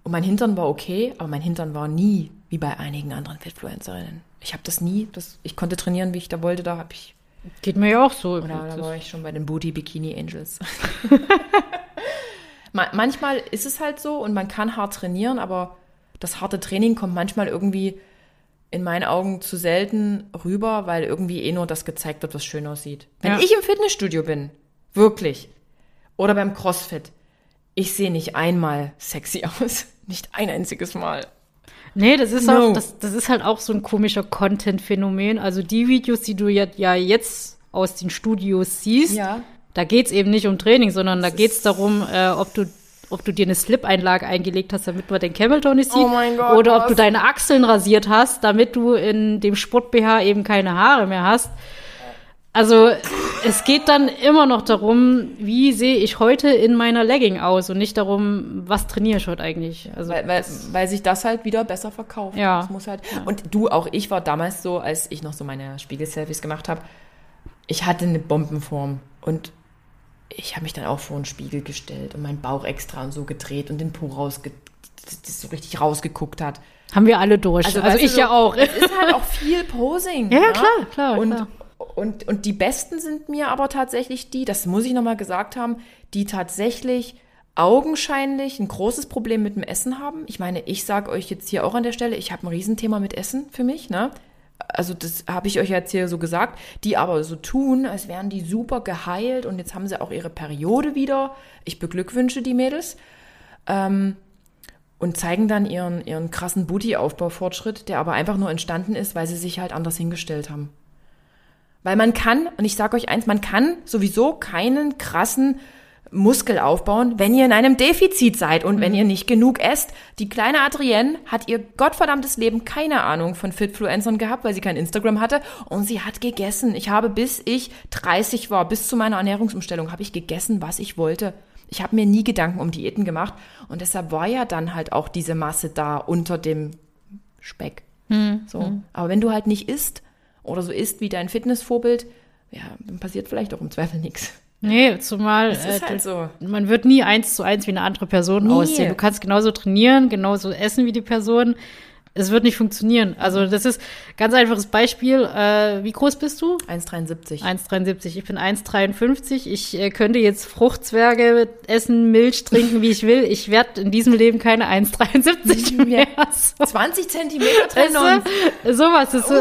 und mein Hintern war okay, aber mein Hintern war nie wie bei einigen anderen Fitfluencerinnen. Ich habe das nie, das, ich konnte trainieren, wie ich da wollte, da habe ich Geht mir ja auch so. Oder da war ich schon bei den Booty Bikini Angels. Ma- manchmal ist es halt so und man kann hart trainieren, aber das harte Training kommt manchmal irgendwie in meinen Augen zu selten rüber, weil irgendwie eh nur das gezeigt wird, was schön aussieht. Wenn Ja. ich im Fitnessstudio bin, wirklich, oder beim CrossFit, ich sehe nicht einmal sexy aus. Nicht ein einziges Mal. Nee, das ist No. auch, das, das ist halt auch so ein komischer Content-Phänomen. Also die Videos, die du ja, ja jetzt aus den Studios siehst, Ja. da geht's eben nicht um Training, sondern da Das geht's darum, äh, ob du ob du dir eine Slip-Einlage eingelegt hast, damit man den Cameltoe nicht sieht, Oh mein Gott, oder ob was? du deine Achseln rasiert hast, damit du in dem Sport-BH eben keine Haare mehr hast. Also es geht dann immer noch darum, wie sehe ich heute in meiner Legging aus und nicht darum, was trainiere ich heute eigentlich. Also Weil, weil, weil sich das halt wieder besser verkauft. Ja. Das muss halt. Und du, auch ich war damals so, als ich noch so meine Spiegel-Selfies gemacht habe, ich hatte eine Bombenform und ich habe mich dann auch vor einen Spiegel gestellt und meinen Bauch extra und so gedreht und den Po rausge das so richtig rausgeguckt hat. haben wir alle durch. Also, du, ich so, ja auch. Es ist halt auch viel Posing. Ja, ja, ne? klar, klar, Und, klar. Und, und die Besten sind mir aber tatsächlich die, das muss ich nochmal gesagt haben, die tatsächlich augenscheinlich ein großes Problem mit dem Essen haben. Ich meine, ich sage euch jetzt hier auch an der Stelle, ich habe ein Riesenthema mit Essen für mich, ne? Also das habe ich euch jetzt hier so gesagt, die aber so tun, als wären die super geheilt und jetzt haben sie auch ihre Periode wieder. Ich beglückwünsche die Mädels. Und und zeigen dann ihren, ihren krassen Booty-Aufbaufortschritt, der aber einfach nur entstanden ist, weil sie sich halt anders hingestellt haben. Weil man kann, und ich sage euch eins, man kann sowieso keinen krassen Muskel aufbauen, wenn ihr in einem Defizit seid und mhm. wenn ihr nicht genug esst. Die kleine Adrienne hat ihr gottverdammtes Leben keine Ahnung von Fitfluencern gehabt, weil sie kein Instagram hatte und sie hat gegessen. Ich habe bis ich 30 war, bis zu meiner Ernährungsumstellung, habe ich gegessen, was ich wollte. Ich habe mir nie Gedanken um Diäten gemacht und deshalb war ja dann halt auch diese Masse da unter dem Speck. Mhm. So. Hm. Aber wenn du halt nicht isst oder so isst wie dein Fitnessvorbild, ja, dann passiert vielleicht auch im Zweifel nichts. Nee, zumal das ist äh, halt so. man wird nie eins zu eins wie eine andere Person nie. aussehen. Du kannst genauso trainieren, genauso essen wie die Person. Es wird nicht funktionieren. Also das ist ganz einfaches Beispiel. Äh, wie groß bist du? 1,73. 1,73. Ich bin 1,53. Ich äh, könnte jetzt Fruchtzwerge essen, Milch trinken, wie ich will. Ich werde in diesem Leben keine 1,73 mehr. So. 20 Zentimeter Trennung. Sowas. Das, uh,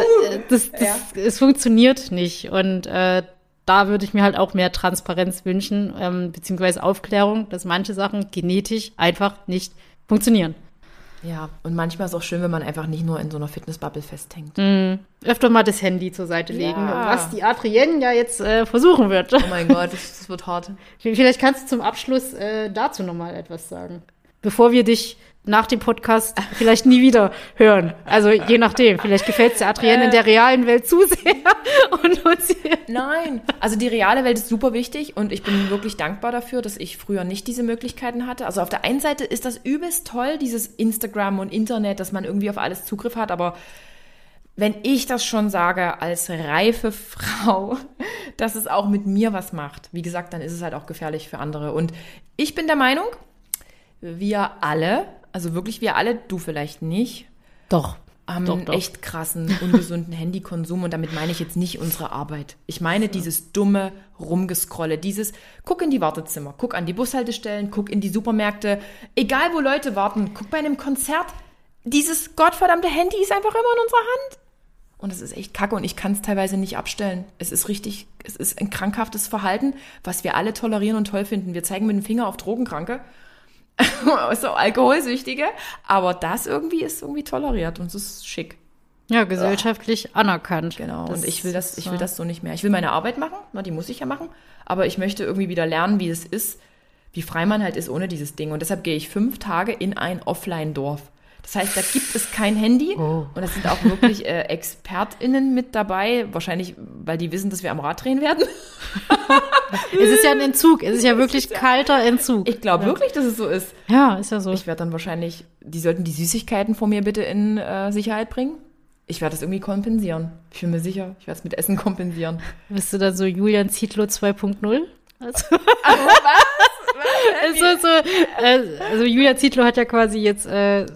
das, das, ja. es funktioniert nicht. Und äh, da würde ich mir halt auch mehr Transparenz wünschen, ähm, beziehungsweise Aufklärung, dass manche Sachen genetisch einfach nicht funktionieren. Ja, und manchmal ist es auch schön, wenn man einfach nicht nur in so einer Fitnessbubble festhängt. Mm, öfter mal das Handy zur Seite legen, ja. was die Adrienne ja jetzt äh, versuchen wird. Oh mein Gott, das, das, wird hart. Vielleicht kannst du zum Abschluss äh, dazu nochmal etwas sagen. Bevor wir dich nach dem Podcast vielleicht nie wieder hören. Also je nachdem. Vielleicht gefällt es der Adrienne äh, in der realen Welt zu sehr. Und uns Nein, also die reale Welt ist super wichtig und ich bin wirklich dankbar dafür, dass ich früher nicht diese Möglichkeiten hatte. Also auf der einen Seite ist das übelst toll, dieses Instagram und Internet, dass man irgendwie auf alles Zugriff hat, aber wenn ich das schon sage als reife Frau, dass es auch mit mir was macht, wie gesagt, dann ist es halt auch gefährlich für andere. Und ich bin der Meinung, wir alle also wirklich wir alle, du vielleicht nicht. Doch. Haben doch, einen doch. echt krassen, ungesunden Handykonsum und damit meine ich jetzt nicht unsere Arbeit. Ich meine dieses dumme Rumgescrolle, dieses guck in die Wartezimmer, guck an die Bushaltestellen, guck in die Supermärkte, egal wo Leute warten, guck bei einem Konzert. Dieses gottverdammte Handy ist einfach immer in unserer Hand. Und es ist echt kacke und ich kann es teilweise nicht abstellen. Es ist richtig, es ist ein krankhaftes Verhalten, was wir alle tolerieren und toll finden. Wir zeigen mit dem Finger auf Drogenkranke so Alkoholsüchtige. Aber das irgendwie ist irgendwie toleriert und es ist schick. Ja, gesellschaftlich Ach. anerkannt. Genau. Das und ich will das, ich will das so nicht mehr. Ich will meine Arbeit machen, na, die muss ich ja machen. Aber ich möchte irgendwie wieder lernen, wie es ist, wie frei man halt ist ohne dieses Ding. Und deshalb gehe ich fünf Tage in ein Offline-Dorf. Das heißt, da gibt es kein Handy oh. und es sind auch wirklich äh, ExpertInnen mit dabei, wahrscheinlich, weil die wissen, dass wir am Rad drehen werden. es ist ja ein Entzug, es ist ja wirklich ist kalter Entzug. Ich glaube ja. wirklich, dass es so ist. Ja, ist ja so. Ich werde dann wahrscheinlich, die sollten die Süßigkeiten vor mir bitte in äh, Sicherheit bringen. Ich werde das irgendwie kompensieren. Ich bin mir sicher, ich werde es mit Essen kompensieren. Bist du dann so Julian Zietlow 2.0? Also, was? was? Also, so, äh, also Julia Zietlow hat ja quasi jetzt äh,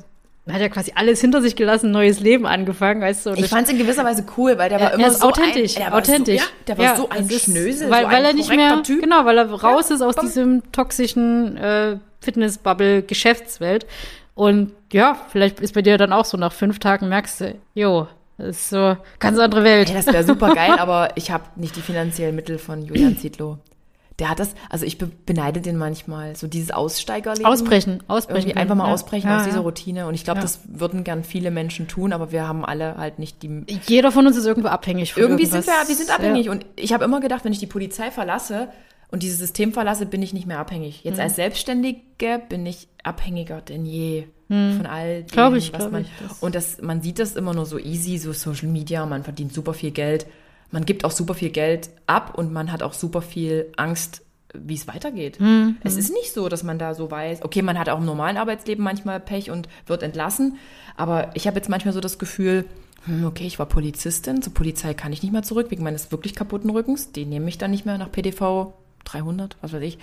hat ja quasi alles hinter sich gelassen, neues Leben angefangen, weißt du. Ich fand es in gewisser Weise cool, weil der war immer so authentisch, ein, der authentisch. So, ja, der war ja, so ein Schnösel, weil, so weil er nicht mehr, typ. genau, weil er raus ja, ist aus bam. diesem toxischen äh, Fitnessbubble Geschäftswelt. Und ja, vielleicht ist bei dir dann auch so nach fünf Tagen merkst du, jo, das ist so ganz andere Welt. Hey, das wäre super geil, aber ich habe nicht die finanziellen Mittel von Julian Zietlow. Der hat das, also ich beneide den manchmal, so dieses Aussteigerleben. Ausbrechen, ausbrechen. Irgendwie einfach mal ja. ausbrechen ja, aus dieser Routine. Und ich glaube, ja. das würden gern viele Menschen tun, aber wir haben alle halt nicht die. Jeder von uns ist irgendwo abhängig von Irgendwie irgendwas. sind wir, wir sind abhängig. Und ich habe immer gedacht, wenn ich die Polizei verlasse und dieses System verlasse, bin ich nicht mehr abhängig. Jetzt mhm. als Selbstständige bin ich abhängiger denn je. Mhm. Von all dem, glaube ich, was glaub man. Ich, das und das, man sieht das immer nur so easy, so Social Media, man verdient super viel Geld man gibt auch super viel Geld ab und man hat auch super viel Angst, wie es weitergeht. Mhm. Es ist nicht so, dass man da so weiß, okay, man hat auch im normalen Arbeitsleben manchmal Pech und wird entlassen, aber ich habe jetzt manchmal so das Gefühl, hm, okay, ich war Polizistin, zur Polizei kann ich nicht mehr zurück wegen meines wirklich kaputten Rückens, die nehmen mich dann nicht mehr nach PDV 300, was weiß ich.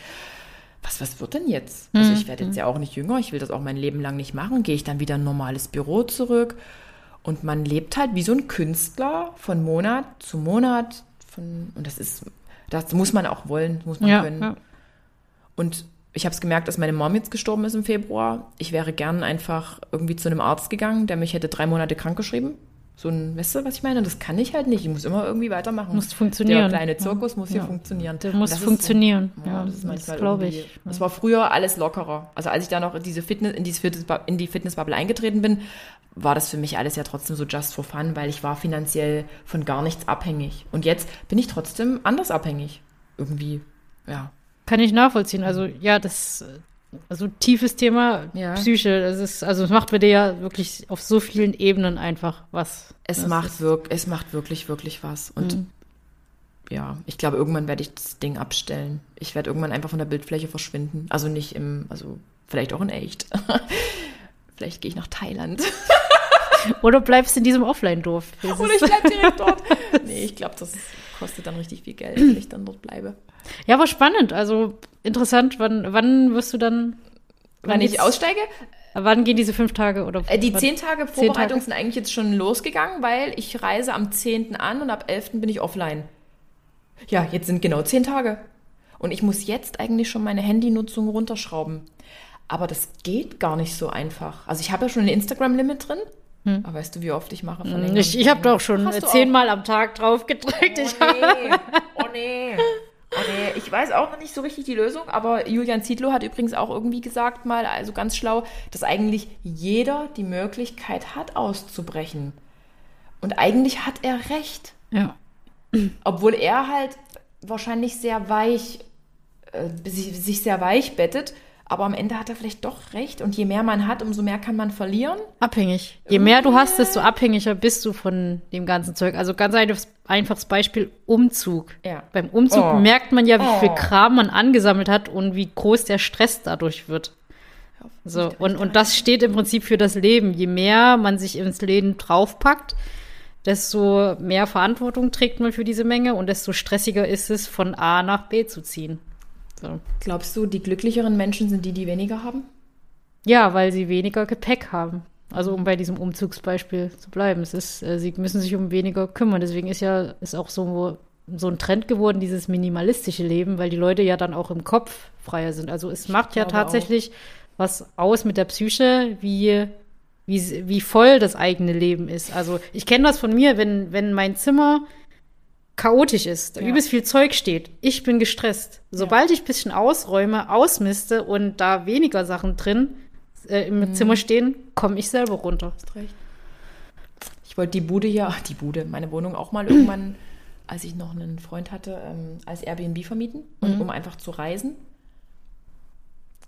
Was, was wird denn jetzt? Also ich werde jetzt ja auch nicht jünger, ich will das auch mein Leben lang nicht machen. Gehe ich dann wieder in ein normales Büro zurück? Und man lebt halt wie so ein Künstler von Monat zu Monat. Von, und das ist das muss man auch wollen, muss man ja, können. Ja. Und ich habe es gemerkt, dass meine Mom jetzt gestorben ist im Februar. Ich wäre gern einfach irgendwie zu einem Arzt gegangen, der mich hätte drei Monate krankgeschrieben. So ein, weißt du, was ich meine? Das kann ich halt nicht. Ich muss immer irgendwie weitermachen. Muss funktionieren. Der kleine Zirkus ja. muss hier ja. funktionieren. Der muss funktionieren. So, ja, das ist manchmal glaube ich. Das war früher alles lockerer. Also als ich da noch in diese Fitness, in, diese Fitness, in die Fitnessbubble eingetreten bin, war das für mich alles ja trotzdem so just for fun, weil ich war finanziell von gar nichts abhängig. Und jetzt bin ich trotzdem anders abhängig. Irgendwie, ja. Kann ich nachvollziehen. Also ja, das also tiefes Thema Ja. Psyche. Das ist, also es macht bei dir ja wirklich auf so vielen Ebenen einfach was. Es Das macht wirk es macht wirklich, wirklich was. Und Mhm. ja, ich glaube, irgendwann werde ich das Ding abstellen. Ich werde irgendwann einfach von der Bildfläche verschwinden. Also nicht im, also vielleicht auch in echt. vielleicht gehe ich nach Thailand. Oder bleibst in diesem Offline-Dorf. Oder ich bleibe direkt dort. Nee, ich glaube, das kostet dann richtig viel Geld, wenn ich dann dort bleibe. Ja, aber spannend. Also interessant. Wann, wann wirst du dann? Wann ich geht's- aussteige? Wann gehen diese fünf Tage oder? Äh, die wann- zehn Tage Zehn Vorbereitung Tage? sind eigentlich jetzt schon losgegangen, weil ich reise am 10. an und ab 11. bin ich offline. Ja, jetzt sind genau zehn Tage. Und ich muss jetzt eigentlich schon meine Handynutzung runterschrauben. Aber das geht gar nicht so einfach. Also ich habe ja schon ein Instagram-Limit drin. Aber weißt du, wie oft ich mache? verlängern? Hm. Ich, ich habe doch schon zehnmal am Tag drauf gedrückt. Ich Oh nee. Oh nee. Nee. Ich weiß auch noch nicht so richtig die Lösung, aber Julian Zietlow hat übrigens auch irgendwie gesagt, mal, also ganz schlau, dass eigentlich jeder die Möglichkeit hat, auszubrechen. Und eigentlich hat er recht. ja. Obwohl er halt wahrscheinlich sehr weich, äh, sich, sich sehr weich bettet. Aber am Ende hat er vielleicht doch recht. Und je mehr man hat, umso mehr kann man verlieren. Abhängig. Je mehr du hast, desto abhängiger bist du von dem ganzen Zeug. Also ganz einfaches, einfaches Beispiel Umzug. Ja. Beim Umzug Oh. merkt man ja, wie viel Oh. Kram man angesammelt hat und wie groß der Stress dadurch wird. So, und, und das steht im Prinzip für das Leben. Je mehr man sich ins Leben draufpackt, desto mehr Verantwortung trägt man für diese Menge und desto stressiger ist es, von A nach B zu ziehen. So. Glaubst du, die glücklicheren Menschen sind die, die weniger haben? Ja, weil sie weniger Gepäck haben. Also um bei diesem Umzugsbeispiel zu bleiben. Es ist, äh, sie müssen sich um weniger kümmern. Deswegen ist ja ist auch so, so ein Trend geworden, dieses minimalistische Leben, weil die Leute ja dann auch im Kopf freier sind. Also es macht ja tatsächlich was aus mit der Psyche, wie, wie, wie voll das eigene Leben ist. Also ich kenne das von mir, wenn, wenn mein Zimmer chaotisch ist, da Ja. übelst viel Zeug steht. Ich bin gestresst. Sobald ich ein bisschen ausräume, ausmiste und da weniger Sachen drin äh, im Mhm. Zimmer stehen, komme ich selber runter. Hast recht. Ich wollte die Bude hier, die Bude, meine Wohnung auch mal irgendwann, als ich noch einen Freund hatte, ähm, als Airbnb vermieten, und, um einfach zu reisen.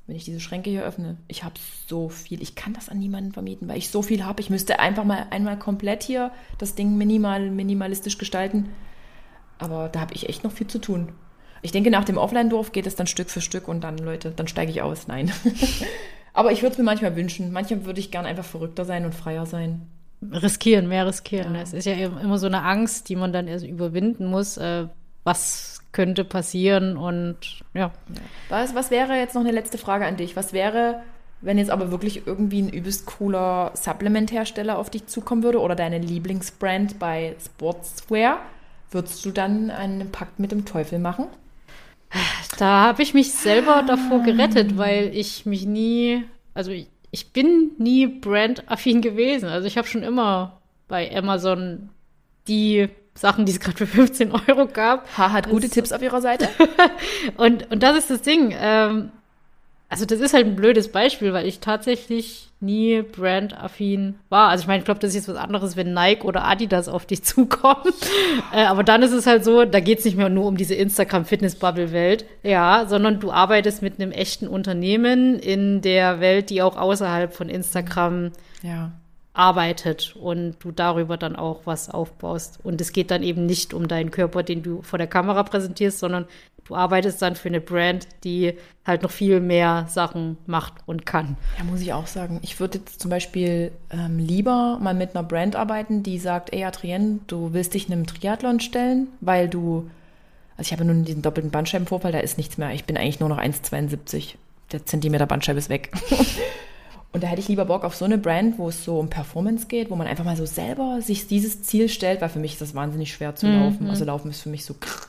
Wenn ich diese Schränke hier öffne, ich habe so viel, ich kann das an niemanden vermieten, weil ich so viel habe. Ich müsste einfach mal einmal komplett hier das Ding minimal, minimalistisch gestalten. Aber da habe ich echt noch viel zu tun. Ich denke, nach dem Offline-Dorf geht es dann Stück für Stück und dann, Leute, dann steige ich aus. Nein. Aber ich würde es mir manchmal wünschen. Manchmal würde ich gern einfach verrückter sein und freier sein. Riskieren, mehr riskieren. Ja. Es ist ja eben immer so eine Angst, die man dann erst überwinden muss. Äh, was könnte passieren und ja. Was, was wäre jetzt noch eine letzte Frage an dich? Was wäre, wenn jetzt aber wirklich irgendwie ein übelst cooler Supplement-Hersteller auf dich zukommen würde oder deine Lieblingsbrand bei Sportswear? Würdest du dann einen Pakt mit dem Teufel machen? Da habe ich mich selber davor gerettet, weil ich mich nie, also ich, ich bin nie brandaffin gewesen. Also ich habe schon immer bei Amazon die Sachen, die es gerade für 15 Euro gab. Ha hat gute Das- Tipps auf ihrer Seite. Und, und das ist das Ding. Ähm, also das ist halt ein blödes Beispiel, weil ich tatsächlich nie brandaffin war. Also ich meine, ich glaube, das ist jetzt was anderes, wenn Nike oder Adidas auf dich zukommen. äh, aber dann ist es halt so, da geht es nicht mehr nur um diese Instagram-Fitness-Bubble-Welt, ja, sondern du arbeitest mit einem echten Unternehmen in der Welt, die auch außerhalb von Instagram ja. Arbeitet und du darüber dann auch was aufbaust. Und es geht dann eben nicht um deinen Körper, den du vor der Kamera präsentierst, sondern du arbeitest dann für eine Brand, die halt noch viel mehr Sachen macht und kann. Ja, muss ich auch sagen. Ich würde jetzt zum Beispiel ähm, lieber mal mit einer Brand arbeiten, die sagt, ey Adrienne, du willst dich einem Triathlon stellen, weil du, also ich habe nun diesen doppelten Bandscheibenvorfall, da ist nichts mehr. Ich bin eigentlich nur noch 1,72. Der Zentimeter Bandscheibe ist weg. Und da hätte ich lieber Bock auf so eine Brand, wo es so um Performance geht, wo man einfach mal so selber sich dieses Ziel stellt, weil für mich ist das wahnsinnig schwer zu laufen. Also Laufen ist für mich so krr.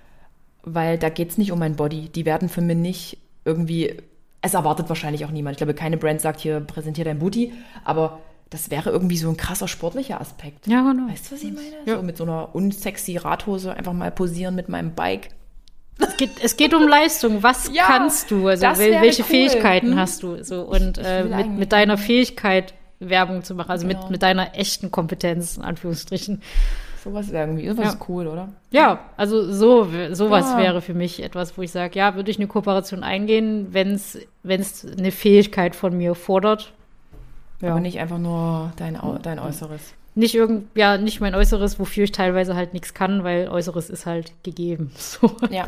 weil da geht es nicht um mein Body. Die werden für mich nicht irgendwie, es erwartet wahrscheinlich auch niemand. Ich glaube, keine Brand sagt hier, präsentier dein Booty, aber das wäre irgendwie so ein krasser sportlicher Aspekt. Ja, genau. Weißt du, was ich meine? Ja. So mit so einer unsexy Radhose einfach mal posieren mit meinem Bike. Es geht, es geht um Leistung. Was Ja, kannst du? Also welche cool. Fähigkeiten Hm. hast du? So und äh, mit, mit deiner Fähigkeit Werbung zu machen, also Genau. mit, mit deiner echten Kompetenz in Anführungsstrichen. Sowas wäre irgendwie, sowas Ja. ist cool, oder? Ja, also so sowas Ja. wäre für mich etwas, wo ich sage, ja, würde ich eine Kooperation eingehen, wenn es eine Fähigkeit von mir fordert. Ja. Aber nicht einfach nur dein, dein Äußeres. Nicht irgend, ja, nicht mein Äußeres, wofür ich teilweise halt nichts kann, weil Äußeres ist halt gegeben. So. Ja.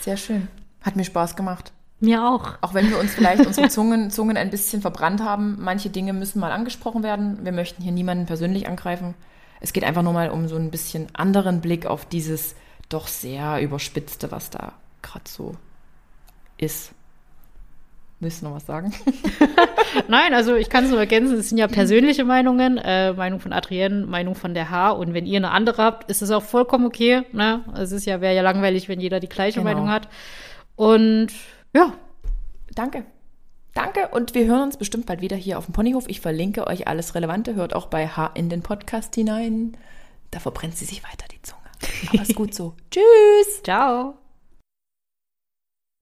Sehr schön. Hat mir Spaß gemacht. Mir auch. Auch wenn wir uns vielleicht unsere Zungen, Zungen ein bisschen verbrannt haben, manche Dinge müssen mal angesprochen werden. Wir möchten hier niemanden persönlich angreifen. Es geht einfach nur mal um so ein bisschen anderen Blick auf dieses doch sehr überspitzte, was da gerade so ist. Willst du noch was sagen? Nein, also ich kann es nur ergänzen, es sind ja persönliche Meinungen, äh, Meinung von Adrienne, Meinung von der H. Und wenn ihr eine andere habt, ist es auch vollkommen okay. Ne? Es ist ja, wäre ja langweilig, wenn jeder die gleiche Genau. Meinung hat. Und ja, Danke. Danke und wir hören uns bestimmt bald wieder hier auf dem Ponyhof. Ich verlinke euch alles Relevante. Hört auch bei H in den Podcast hinein. Da verbrennt sie sich weiter die Zunge. Aber ist gut so. Tschüss. ciao.